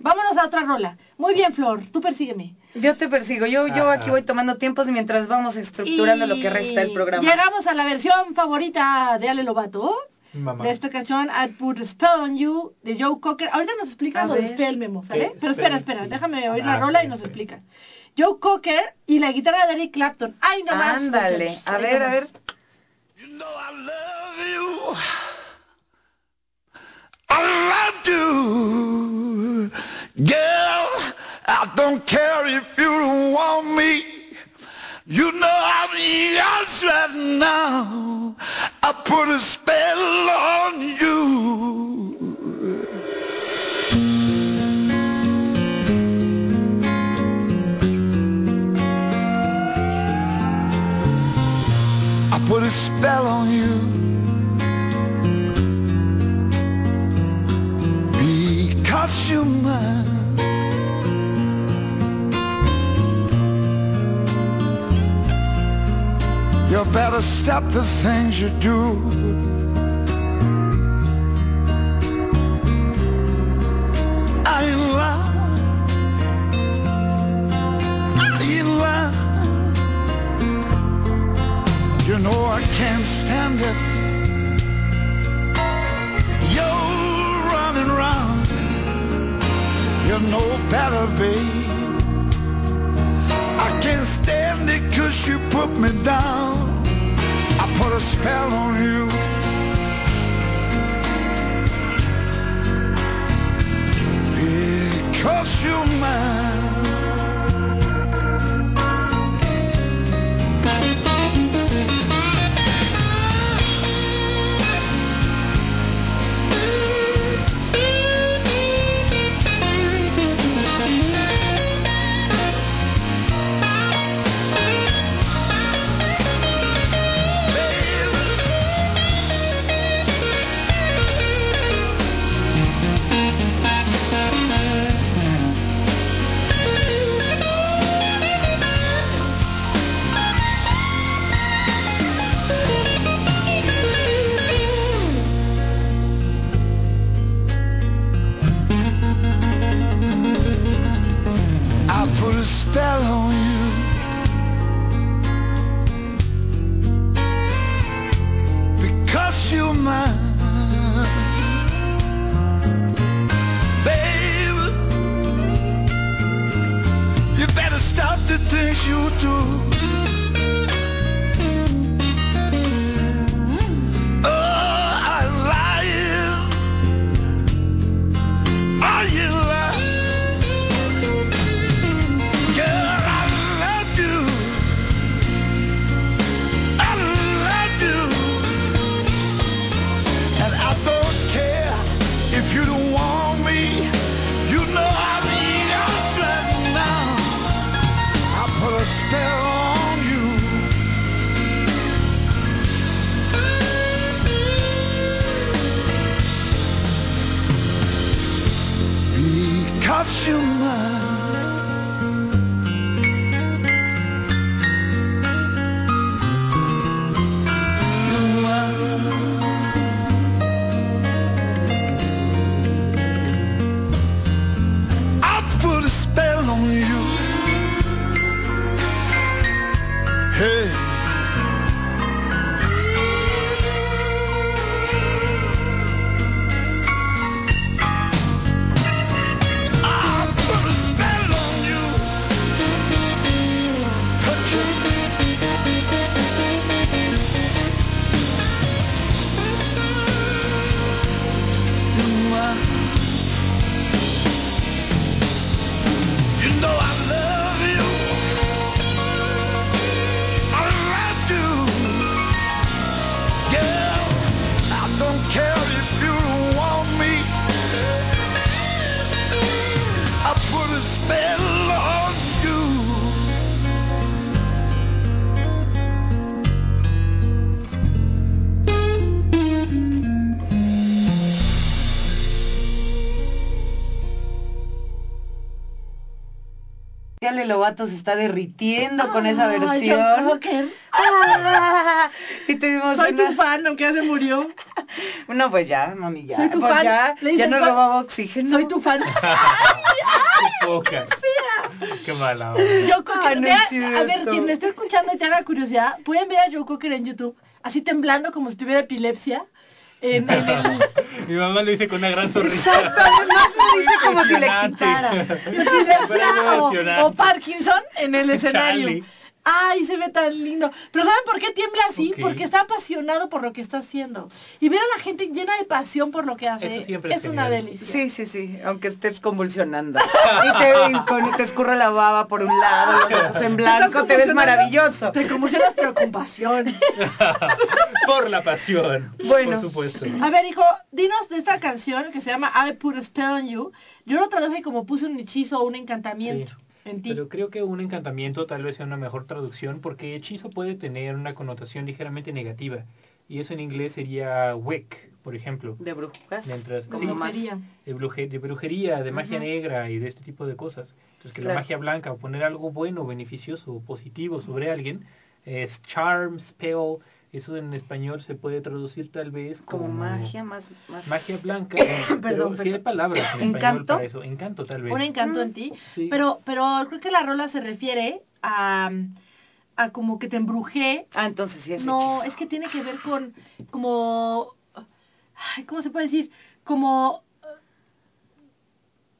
Vámonos a otra rola. Muy bien, Flor. Tú persígueme. Yo te persigo. Yo, yo Ajá. aquí voy tomando tiempos mientras vamos estructurando lo que resta del programa. Llegamos a la versión favorita de Ale Lobato. Mamá. De esta canción, I Put a Spell on You, de Joe Cocker. Ahorita nos explican A lo de. Spell Memo, ¿sale? Sí, Pero espera, espera, sí. déjame oír Ah, la rola sí, y nos sí. explican. Joe Cocker y la guitarra de Eric Clapton. ¡Ay, no más! Ándale. muchachos. A ver, a ver. You know I love you. I love you. Girl, I don't care if you don't want me. You know I'm yours right now. I put a spell on you. I put a spell on you. Better stop the things you do. I lying. I. You know I can't stand it. Put me down. I put a spell on you. Ale Lobato se está derritiendo con esa Ay, versión. Ah, y tuvimos Soy una... tu fan, aunque ya se murió. No, pues ya, mami, ya. Soy tu pues fan. ya, ya fan. robaba oxígeno. Soy tu fan. Qué poca. Qué mala. onda. Joe Cocker. Ay, no cierto. a ver, quien me esté escuchando y tenga curiosidad, pueden ver a Joe Cocker en YouTube, así temblando como si tuviera epilepsia. En, en el, Mi mamá lo dice con una gran sonrisa. Exacto, lo dice como si le quitara. o, Parkinson en el escenario. Ay, se ve tan lindo. Pero ¿saben por qué tiembla así? Porque está apasionado por lo que está haciendo. Y ver a la gente llena de pasión por lo que hace Eso siempre es es una delicia. Sí, sí, sí, aunque estés convulsionando. Y te, y con- te escurre la baba por un lado, los ojos en blanco, te ves maravilloso. Te convulsionas pero con pasión. Por la pasión. Bueno. Por supuesto. A ver, hijo, dinos de esta canción que se llama I Put a Spell on You. Yo lo traduje como puse un hechizo o un encantamiento en ti. Pero creo que un encantamiento tal vez sea una mejor traducción porque hechizo puede tener una connotación ligeramente negativa. Y eso en inglés sería wick, por ejemplo. De brujas. Mientras, Como sí, de, bruje- de brujería, de magia negra y de este tipo de cosas. Entonces que la magia blanca o poner algo bueno, beneficioso, positivo sobre alguien es charm, spell. Eso en español se puede traducir tal vez como, Como magia más... más... magia blanca. Perdón, pero sí hay perdón. palabras en español ¿Encanto? para eso. Encanto tal vez. Un encanto en ti. Sí. Pero, pero creo que la rola se refiere a, a como que te embrujé. Ah, entonces sí es No, hechizo. es que tiene que ver con como... ay, ¿Cómo se puede decir? Como...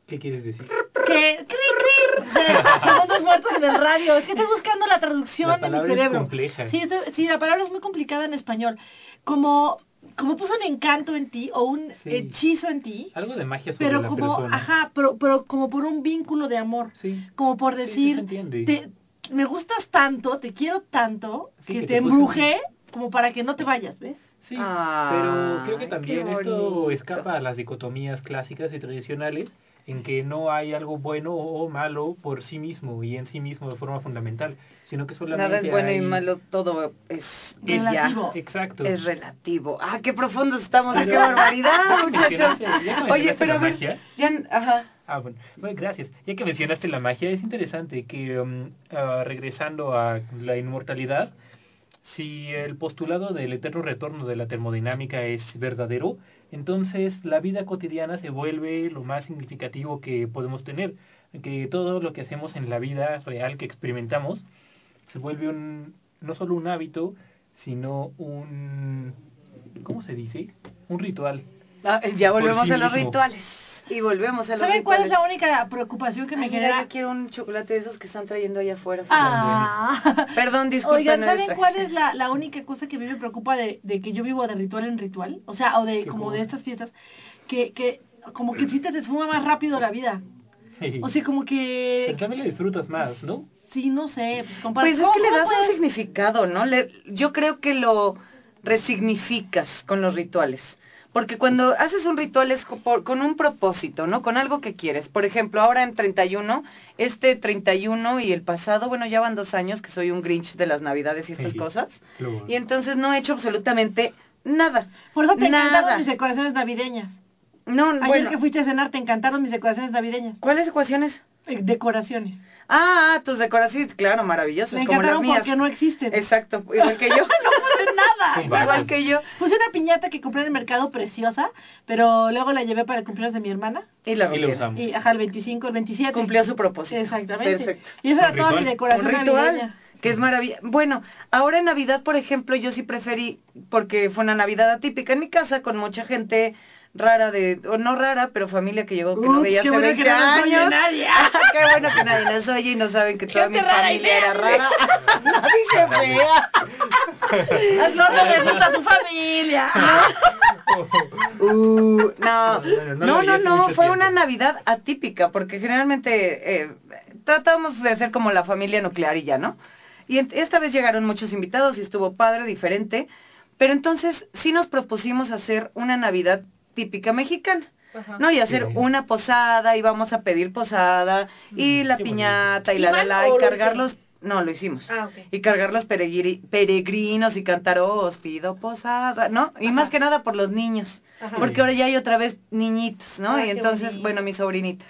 ¿Qué quieres decir? Que, cri, cri, de segundos muertos en el radio. Es que estoy buscando la traducción La en mi palabra es cerebro. compleja. Sí, estoy- sí, la palabra es muy complicada en español. Como, como puso un encanto en ti o un Sí. hechizo en ti, Algo de magia sobre pero la como, persona. ajá, pero, pero como por un vínculo de amor. Sí. Como por Sí, sí se decir, entiende. te, me gustas tanto, te quiero tanto, Sí, que, que te te embrujé como para que no te vayas, ¿ves? Sí, Ay, pero creo que también esto escapa a las dicotomías clásicas y tradicionales en que no hay algo bueno o malo por sí mismo y en sí mismo de forma fundamental, sino que solamente Nada es bueno y hay- malo, todo es, Es ya. relativo. Exacto. Es relativo. Ah, qué profundos estamos, Pero- qué barbaridad, muchachos. que Oye, pero la a ver, magia. ya, ajá. Ah, bueno. Bueno, gracias. Ya que mencionaste la magia, es interesante que, um, ah, regresando a la inmortalidad, si el postulado del eterno retorno de la termodinámica es verdadero, entonces la vida cotidiana se vuelve lo más significativo que podemos tener. Que todo lo que hacemos en la vida real que experimentamos se vuelve un, no solo un hábito, sino un, ¿cómo se dice? Un ritual. Ah, ya volvemos sí a los rituales. Y volvemos a los ¿Saben cuál es la única preocupación que me Ay, mira, genera? yo quiero un chocolate de esos que están trayendo allá afuera. Ah. Perdón, disculpen. Oigan, ¿saben cuál es la, la única cosa que a mí me preocupa de, de que yo vivo de ritual en ritual? O sea, o de ¿Qué como cosa? de estas fiestas, que, que como que sí te esfuma más rápido la vida. Sí. O sea, como que, Pero también la disfrutas más, ¿no? sí, no sé, pues compara- Pues es ¿cómo- que le das un puedes- significado, ¿no? Le, yo creo que lo resignificas con los rituales. Porque cuando haces un ritual es con un propósito, ¿no? Con algo que quieres. Por ejemplo, ahora en 31, este 31 y el pasado, bueno, ya van dos años que soy un Grinch de las Navidades y estas Sí. cosas. Lo- Y entonces no he hecho absolutamente nada. Por eso te Nada. encantaron mis decoraciones navideñas. No, Ayer bueno. que fuiste a cenar te encantaron mis decoraciones navideñas. ¿Cuáles ecuaciones? Eh, decoraciones. Ah, tus decoraciones, claro, maravillosas, Me como las encantaron mías. porque no existen. Exacto, igual que yo. no igual que yo. Puse una piñata que compré en el mercado preciosa, pero luego la llevé para el cumpleaños de mi hermana. Y la Y usamos. Y, ajá, el 25, el 27. Cumplió su propósito. Exactamente. Perfecto. Y esa era toda mi decoración ritual, navideña. que es maravilloso. Bueno, ahora en Navidad, por ejemplo, yo sí preferí, porque fue una Navidad atípica en mi casa, con mucha gente rara de, o no rara, pero familia que llegó que no veía hace bueno 20 que no nos oye años. nadie. qué bueno que nadie nos oye y no saben que toda mi familia era rara. no dije fea. No le gusta a tu familia. Uh, no, No, no, no fue una Navidad atípica, porque generalmente eh, tratamos de ser como la familia nuclear y ya, ¿no? Y en- esta vez llegaron muchos invitados y estuvo padre, diferente, pero entonces sí nos propusimos hacer una Navidad típica mexicana. ¿No? Y hacer Sí. una posada, y vamos a pedir posada, y Mm, la qué piñata, y ¿Y la la la, y cargar los... No, lo hicimos Ah, y cargar los peregri- peregrinos y cantar os pido posada, ¿no? Y Ajá. más que nada por los niños, Ajá. porque ahora ya hay otra vez niñitos, ¿no? Ah, y entonces, bonito. bueno, mis sobrinitas.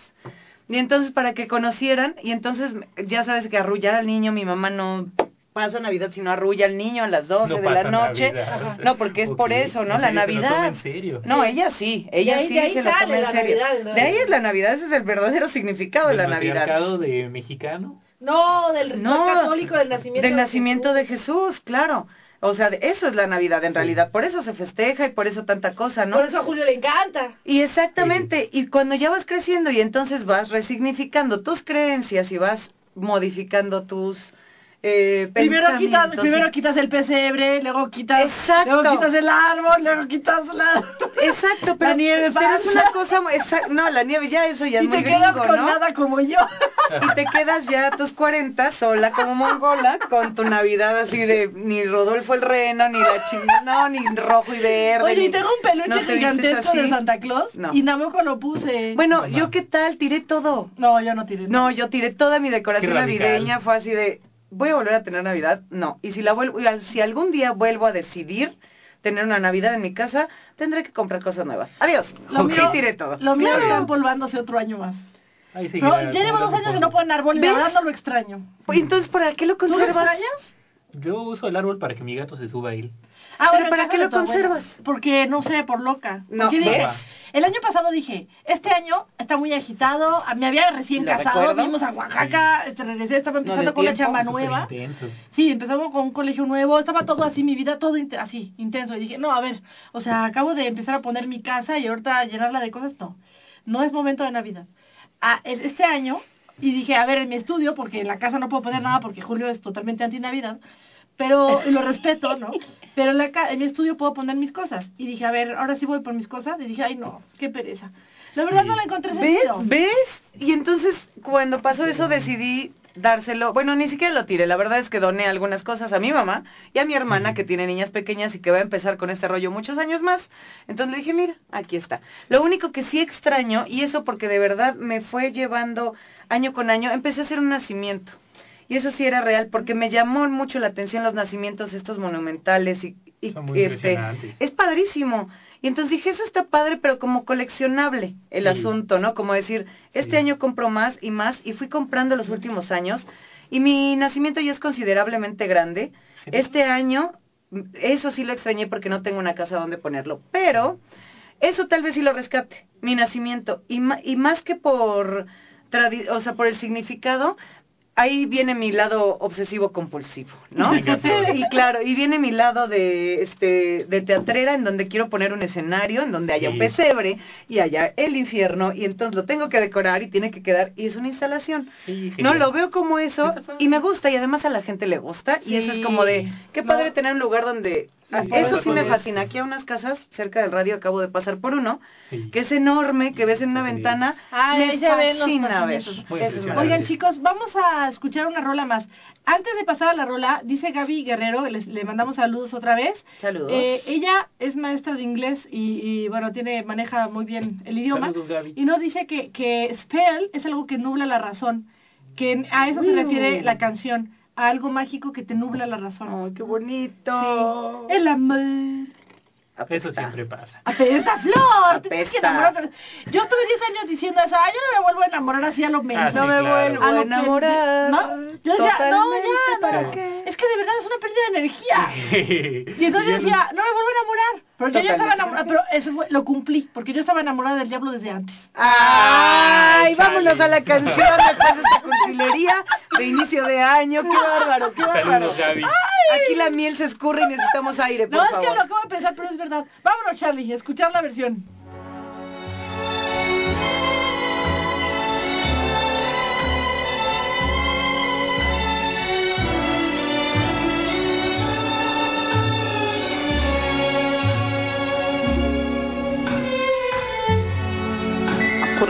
Y entonces para que conocieran, y entonces ya sabes que arrullar al niño, mi mamá no pasa Navidad sino arrulla al niño a las 12 No de la noche. Navidad. No, porque es por eso, ¿no? La serio, se lo toma Navidad. en serio. No, ella sí, ella ahí- sí se lo sale toma en la serio. Navidad, ¿no? De ahí es la Navidad, ese es el verdadero significado de ¿Del la Navidad. de mexicano? No, del No, católico del nacimiento. del de nacimiento Jesús. de Jesús, claro. O sea, eso es la Navidad en Sí. realidad, por eso se festeja y por eso tanta cosa, ¿no? Por eso a Julio le encanta. Y exactamente, y cuando ya vas creciendo y entonces vas resignificando tus creencias y vas modificando tus eh, Primero quitas, primero quitas el pesebre, luego quitas, Exacto. luego quitas el árbol, luego quitas la... Exacto, pero, La nieve pero es una cosa, muy- exa- no, la nieve ya, eso ya es y muy te quedas gringo, con ¿no? nada como yo. Y te quedas ya a tus 40 sola como mongola con tu Navidad así de ni Rodolfo el Reno, ni la chingada, no, ni rojo y verde. Oye, ni- y tengo un peluche ¿no te gigantesco de Santa Claus No. y tampoco lo puse. Bueno, No, yo no. qué tal, tiré todo. No, yo no tiré. No, yo tiré toda mi decoración navideña, fue así de, voy a volver a tener Navidad, no. Y si la vuelvo, y al- si algún día vuelvo a decidir tener una Navidad en mi casa, tendré que comprar cosas nuevas. Adiós. Lo Ok, mío, tiré todo. Lo mío Claro. está empolvándose otro año más. Ahí No, ya llevo dos años que no ponen árbol y la no lo extraño. Pues, Entonces, ¿para qué lo ¿Tú lo conservas? extrañas? Yo uso el árbol para que mi gato se suba a él. Ah, Pero bueno, en ¿para qué lo abuela. conservas? Porque, no sé, por loca. No, ¿ves? El año pasado dije, este año está muy agitado, a- me había recién ¿Lo casado, recuerdo? vimos a Oaxaca, este, regresé, estaba empezando con una chamba nueva. intenso. Sí, empezamos con un colegio nuevo, estaba todo así, mi vida todo inte- así, intenso. Y dije, no, a ver, o sea, acabo de empezar a poner mi casa y ahorita llenarla de cosas, no. No es momento de Navidad. a- es- este año y dije, a ver, en mi estudio, porque en la casa no puedo poner nada porque Julio es totalmente anti-Navidad, pero lo respeto, ¿no? Pero en, la ca- en mi estudio puedo poner mis cosas. Y dije, a ver, ahora sí voy por mis cosas. Y dije, ay, no, qué pereza. La verdad no la encontré ¿Ves? sentido. ¿Ves? Y entonces cuando pasó eso decidí dárselo, bueno, ni siquiera lo tiré, la verdad es que doné algunas cosas a mi mamá y a mi hermana que tiene niñas pequeñas y que va a empezar con este rollo muchos años más. Entonces le dije, mira, aquí está. Lo único que sí extraño, y eso porque de verdad me fue llevando año con año, empecé a hacer un nacimiento. Y eso sí era real, porque me llamó mucho la atención los nacimientos estos monumentales y, y Son muy este, es padrísimo. Y entonces dije, eso está padre, pero como coleccionable el Sí. asunto, ¿no? Como decir, este Sí. año compro más y más, y fui comprando los últimos años, y mi nacimiento ya es considerablemente grande. Este año, eso sí lo extrañé porque no tengo una casa donde ponerlo, pero eso tal vez sí lo rescate, mi nacimiento, y, ma- y más que por, o sea, por el significado, ahí viene mi lado obsesivo compulsivo, ¿no? Flor. y claro, y viene mi lado de este de teatrera en donde quiero poner un escenario en donde haya un pesebre y haya el infierno y entonces lo tengo que decorar y tiene que quedar y es una instalación. Sí, No, lo veo como eso y me gusta y además a la gente le gusta y eso es como de, qué No. padre tener un lugar donde... ah, eso sí me fascina. Aquí a unas casas cerca del radio acabo de pasar por uno, Sí. que es enorme, que ves en una Sí. ventana. Ay, me fascina ver. Oigan, chicos, vamos a escuchar una rola más. Antes de pasar a la rola, dice Gaby Guerrero, les- le mandamos saludos otra vez. Saludos. Eh, ella es maestra de inglés y, y, bueno, tiene maneja muy bien el idioma. Saludos, Gaby. Y nos dice que, que spell es algo que nubla la razón, que a eso se refiere la canción, a algo mágico que te nubla la razón. Ay, qué bonito. Sí. El amor. Eso siempre pasa. Apesta, Flor. te tienes que Apesta. enamorar, pero- Yo estuve 10 años diciendo eso. Ah, yo no me vuelvo a enamorar así a lo menos. Ah, sí, no me claro. vuelvo A a enamorar. ¿No? Yo decía, no, Totalmente, ya, ¿para no. qué? Es que de verdad es una pérdida de energía. Y entonces Y él- decía, no me vuelvo a enamorar. Pero yo ya estaba enamorada, pero eso fue- lo cumplí, porque yo estaba enamorada del diablo desde antes. Ay, Ay, vámonos a la canción después de esta cursilería de inicio de año. Qué bárbaro, qué bárbaro. Aquí la miel se escurre y necesitamos aire, por No, es favor. que lo acabo de pensar, pero es verdad. Vámonos, Charlie, a escuchar la versión.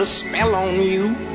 smell on you.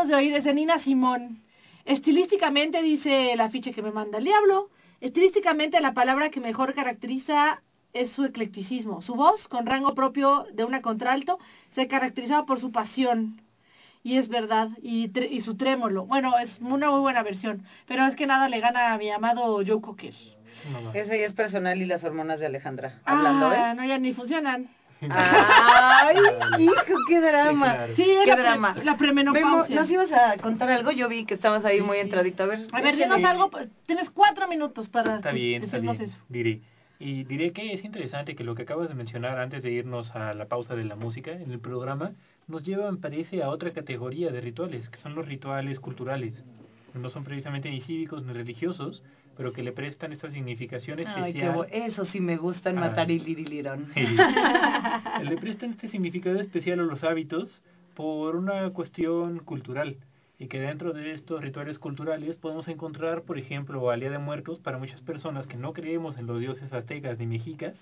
Acabamos de oír es de Nina Simón. Estilísticamente, dice el afiche que me manda el diablo, estilísticamente la palabra que mejor caracteriza es su eclecticismo. Su voz, con rango propio de una contralto, se caracterizaba por su pasión. Y es verdad, y, tre- y su trémolo. Bueno, es una muy buena versión, pero es que nada le gana a mi amado Joe Cocker. Ese ya es personal y las hormonas de Alejandra. Hablando, ah, ¿eh? no, ya ni funcionan. ¡Ay, hijo, qué drama! claro. Sí, es ¡Qué la, pre- drama! la Memo, premenopausia. ¿nos ibas a contar algo? Yo vi que estabas ahí muy Sí. entradito. A ver, A ver, dinos algo, pues, tienes cuatro minutos para Está bien, está decirnos bien. eso. Diré. Y diré que es interesante que lo que acabas de mencionar antes de irnos a la pausa de la música en el programa nos lleva, me parece, a otra categoría de rituales, que son los rituales culturales. No son precisamente ni cívicos ni religiosos, pero que le prestan esta significación Ay, qué especial. bo- eso sí me gustan, Ah. matar y lirilirón. Sí. le prestan este significado especial a los hábitos por una cuestión cultural y que dentro de estos rituales culturales podemos encontrar, por ejemplo, al Día de Muertos para muchas personas que no creemos en los dioses aztecas ni mexicas,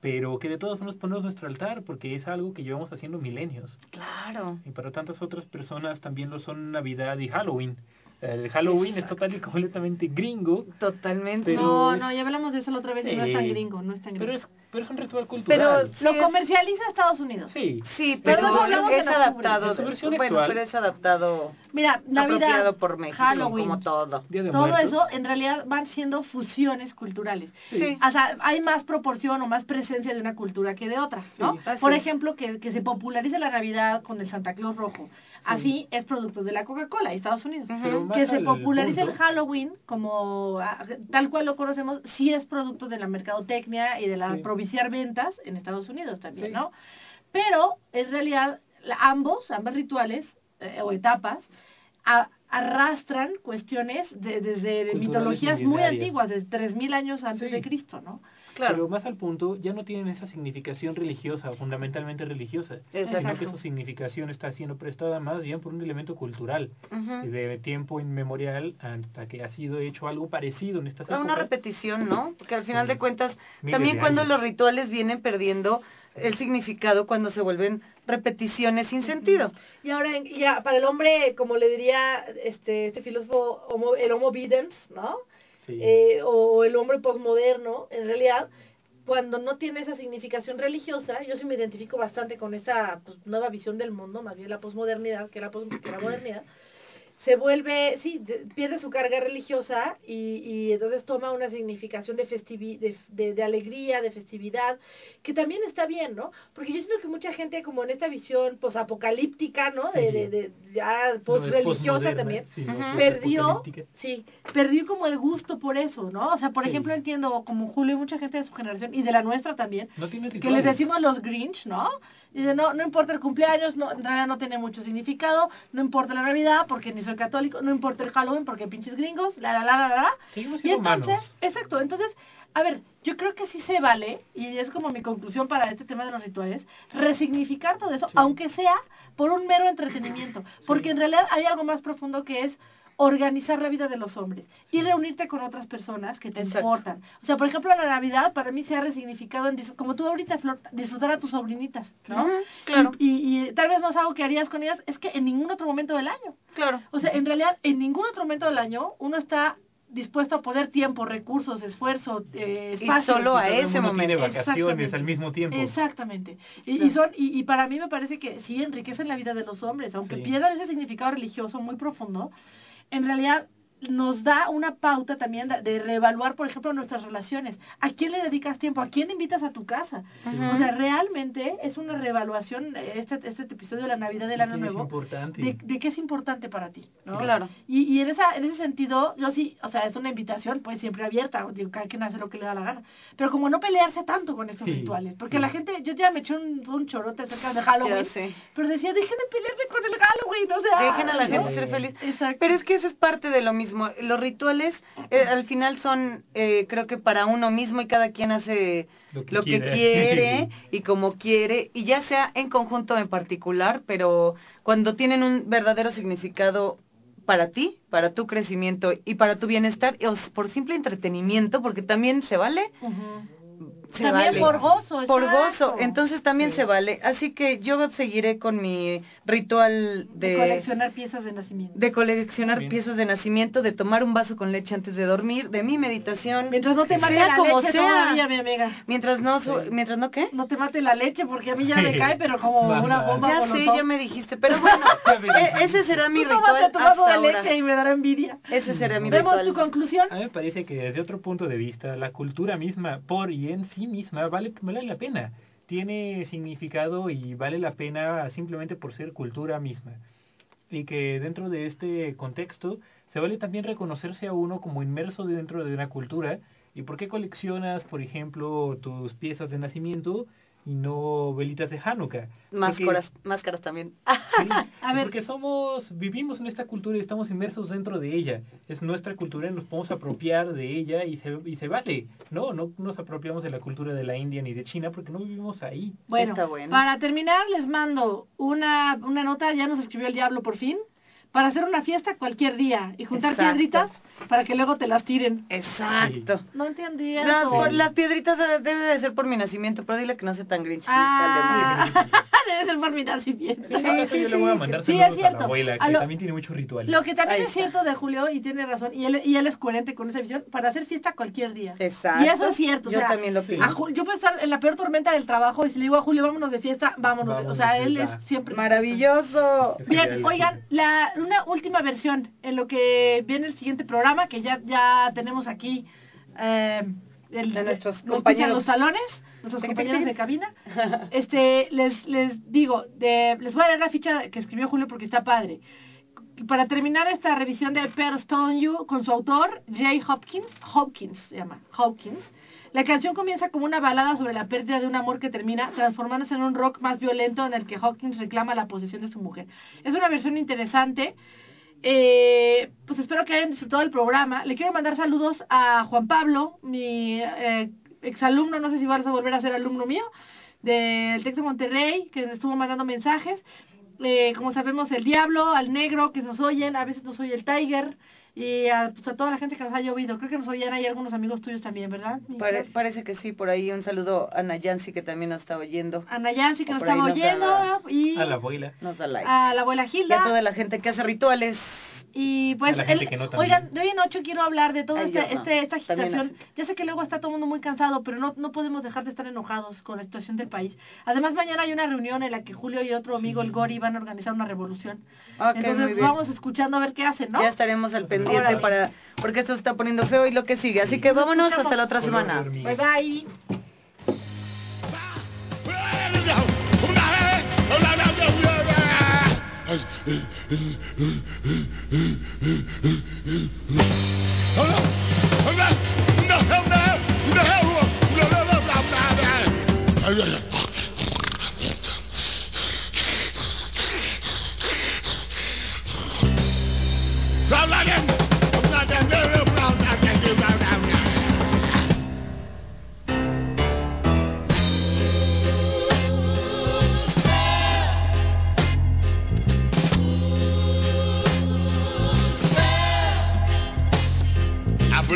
pero que de todas formas ponemos nuestro altar porque es algo que llevamos haciendo milenios. Claro. Y para tantas otras personas también lo son Navidad y Halloween. El Halloween es total y completamente gringo, Totalmente. Pero no, es- no, ya hablamos de eso la otra vez y no es tan gringo, no es tan gringo. pero es, pero es un ritual cultural. sí Lo es- comercializa Estados Unidos. Sí, Sí, Pero pero hablamos es adaptado. Su versión bueno, actual. pero es adaptado, Mira, Navidad, apropiado por México, Halloween, como todo. Día de todo Muertos. eso en realidad van siendo fusiones culturales. Sí. O sea, hay más proporción o más presencia de una cultura que de otra, ¿no? Por ejemplo, que, que se popularice la Navidad con el Santa Claus rojo. Así es producto de la Coca-Cola de Estados Unidos. Que se al popularice el Halloween como ah, tal cual lo conocemos, sí es producto de la mercadotecnia y de la Sí. propiciar ventas en Estados Unidos también, Sí. ¿no? Pero en realidad la- ambos, ambos rituales eh, o etapas a- arrastran cuestiones de, desde Culturales mitologías muy antiguas, de 3000 años antes Sí. de Cristo, ¿no? Claro. Pero más al punto, ya no tienen esa significación religiosa, fundamentalmente religiosa, sino Exacto. que su significación está siendo prestada más bien por un elemento cultural, de tiempo inmemorial hasta que ha sido hecho algo parecido en estas Es una épocas. repetición, ¿no? Porque al final Sí. de cuentas, Miles también de cuando los rituales vienen perdiendo el significado cuando se vuelven repeticiones sin sentido. Y ahora, ya, para el hombre, como le diría este, este filósofo, homo- el homo videns, ¿no? Eh, o el hombre posmoderno, en realidad, cuando no tiene esa significación religiosa, yo sí me identifico bastante con esta pues, nueva visión del mundo, más bien la posmodernidad que la, pos- que la modernidad, se vuelve, sí, de- pierde su carga religiosa y, y entonces toma una significación de, festivi de, de, de alegría, de festividad, que también está bien, ¿no? Porque yo siento que mucha gente como en esta visión posapocalíptica, ¿no? De, de, de ya No, post-religiosa posmoderna, también, perdió, sí, perdió como el gusto por eso, ¿no? O sea, por Sí. ejemplo, entiendo como Julio y mucha gente de su generación y de la nuestra también, No tiene que les decimos los Grinch, ¿no? Dice, no, no importa el cumpleaños, no, en realidad no tiene mucho significado, no importa la Navidad porque ni soy católico, no importa el Halloween porque pinches gringos, la, la, la, la, la. Seguimos Y entonces, humanos. exacto, entonces, a ver, yo creo que sí se vale, y es como mi conclusión para este tema de los rituales, resignificar todo eso, Sí. aunque sea por un mero entretenimiento, porque en realidad hay algo más profundo que es organizar la vida de los hombres y reunirte con otras personas que te Exacto. importan. O sea, por ejemplo, la Navidad para mí se ha resignificado en, como tú ahorita, Flor, disfrutar a tus sobrinitas, ¿no? Claro. Y, y- y tal vez no es algo que harías con ellas, es que en ningún otro momento del año. Claro. O sea, en realidad, en ningún otro momento del año uno está dispuesto a poner tiempo, recursos, esfuerzo, eh, Y espacio. solo a ese mundo tiene momento. vacaciones Exactamente. al mismo tiempo. Exactamente. Y, y son y, y para mí me parece que sí enriquecen la vida de los hombres, aunque Sí. pierdan ese significado religioso muy profundo. En realidad nos da una pauta también de, reevaluar, por ejemplo, nuestras relaciones. ¿A quién le dedicas tiempo? ¿A quién invitas a tu casa? Ujú. O sea, realmente es una reevaluación este, este episodio de la Navidad del Año Nuevo importante. de, de qué es importante para ti, ¿no? Claro. Y, y en, esa, en ese sentido, yo sí, o sea, es una invitación, pues siempre abierta, digo, cada quien hace lo que le da la gana. Pero como no pelearse tanto con estos Sí, rituales, porque sí. la gente, yo ya me eché un, un chorote acerca de Halloween, Ya sé. pero decía, dejen de pelearse con el Halloween, o sea. Dejen a la ¿no? gente ser feliz. Exacto. Pero es que eso es parte de lo mismo. Los rituales eh, al final son, eh, creo que para uno mismo y cada quien hace Lo que lo que quiera. quiere y como quiere, y ya sea en conjunto o en particular, pero cuando tienen un verdadero significado para ti, para tu crecimiento y para tu bienestar, os- por simple entretenimiento, porque también se vale. Se También vale. por gozo, Por exacto. gozo, entonces también Sí. se vale. Así que yo seguiré con mi ritual de, de, coleccionar piezas de nacimiento. de coleccionar Bien. piezas de nacimiento, de tomar un vaso con leche antes de dormir, de mi meditación. Mientras no te mate Sea la como leche sea. todavía, mi amiga. Mientras no, su- Sí. mientras no qué? No te mate la leche porque a mí ya me cae, pero como Mamá. una bomba Ya sé, molotov. ya me dijiste, pero bueno, e- ese será mi Tú ritual tu vaso hasta de ahora. leche y me dará envidia. Ese será mi Vemos ritual. tu conclusión. A mí me parece que desde otro punto de vista, la cultura misma, por y en sí misma, vale, vale la pena. Tiene significado y vale la pena simplemente por ser cultura misma. Y que dentro de este contexto se vale también reconocerse a uno como inmerso dentro de una cultura. ¿Y por qué coleccionas, por ejemplo, tus piezas de nacimiento y no velitas de Hanukkah? Porque- Máscaras, máscaras también. Sí, A ver. porque somos, vivimos en esta cultura y estamos inmersos dentro de ella. Es nuestra cultura y nos podemos apropiar de ella y se, y se vale. No, no nos apropiamos de la cultura de la India ni de China porque no vivimos ahí. Bueno, Está bueno. para terminar les mando una, una nota, ya nos escribió el diablo por fin, para hacer una fiesta cualquier día y juntar Exacto. piedritas para que luego te las tiren. Exacto. No entendí No, eso. por- las piedritas de- debe de ser por mi nacimiento, pero dile que no sea tan grinch. Ah, debe ser por mi nacimiento. Sí, eso yo le voy a mandar Sí, es saludos a cierto. la abuela, que lo- también tiene muchos rituales. Lo que también es cierto de Julio, y tiene razón, y él, y él es coherente con esa visión, para hacer fiesta cualquier día. Exacto. Y eso es cierto. o Yo sea, también lo Ju- yo puedo estar en la peor tormenta del trabajo y si le digo a Julio, vámonos de fiesta, vámonos. o sea, él es siempre... Maravilloso. Bien, oigan, la, una última versión en lo que viene el siguiente programa, que ya, ya tenemos aquí eh, el, De nuestros pisan compañeros. los salones, nuestros compañeros de cabina. Este, les, les digo, de, les voy a leer la ficha que escribió Julio porque está padre. Para terminar esta revisión de Per Stone You con su autor, Jay Hopkins, Hopkins se llama, Hopkins, la canción comienza como una balada sobre la pérdida de un amor que termina transformándose en un rock más violento en el que Hopkins reclama la posesión de su mujer. Es una versión interesante. Eh, pues espero que hayan disfrutado del programa. Le quiero mandar saludos a Juan Pablo, mi eh, exalumno, no sé si vas a volver a ser alumno mío, del Tec de Monterrey, que me estuvo mandando mensajes. Eh, como sabemos, el Diablo, al Negro, que nos oyen, a veces nos oye el Tiger, y a, pues, a toda la gente que nos haya oído. Creo que nos oían ahí algunos amigos tuyos también, ¿verdad? Pare- parece que sí, por ahí un saludo a Nayansi que también nos está oyendo. A Nayansi, que O nos ahí estaba nos oyendo, da- y A la abuela. Nos da like. a la abuela Y a Gilda. toda la gente que hace rituales. Y pues, el- no oigan, de hoy en ocho quiero hablar de todo Ay, este, no. este, esta agitación. Ya sé que luego está todo el mundo muy cansado, pero no, no podemos dejar de estar enojados con la situación del país. Además, mañana hay una reunión en la que Julio y otro amigo, el Gori, van a organizar una revolución. Ok, muy Entonces vamos escuchando a ver qué hacen, ¿no? Ya estaremos al pendiente para porque esto se está poniendo feo y lo que sigue. Así que vámonos hasta la otra Oh, no. No, no, no, no, no, no, no, no,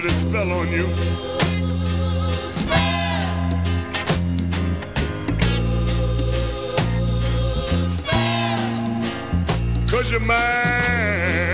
put a spell on you. Cause you're mine.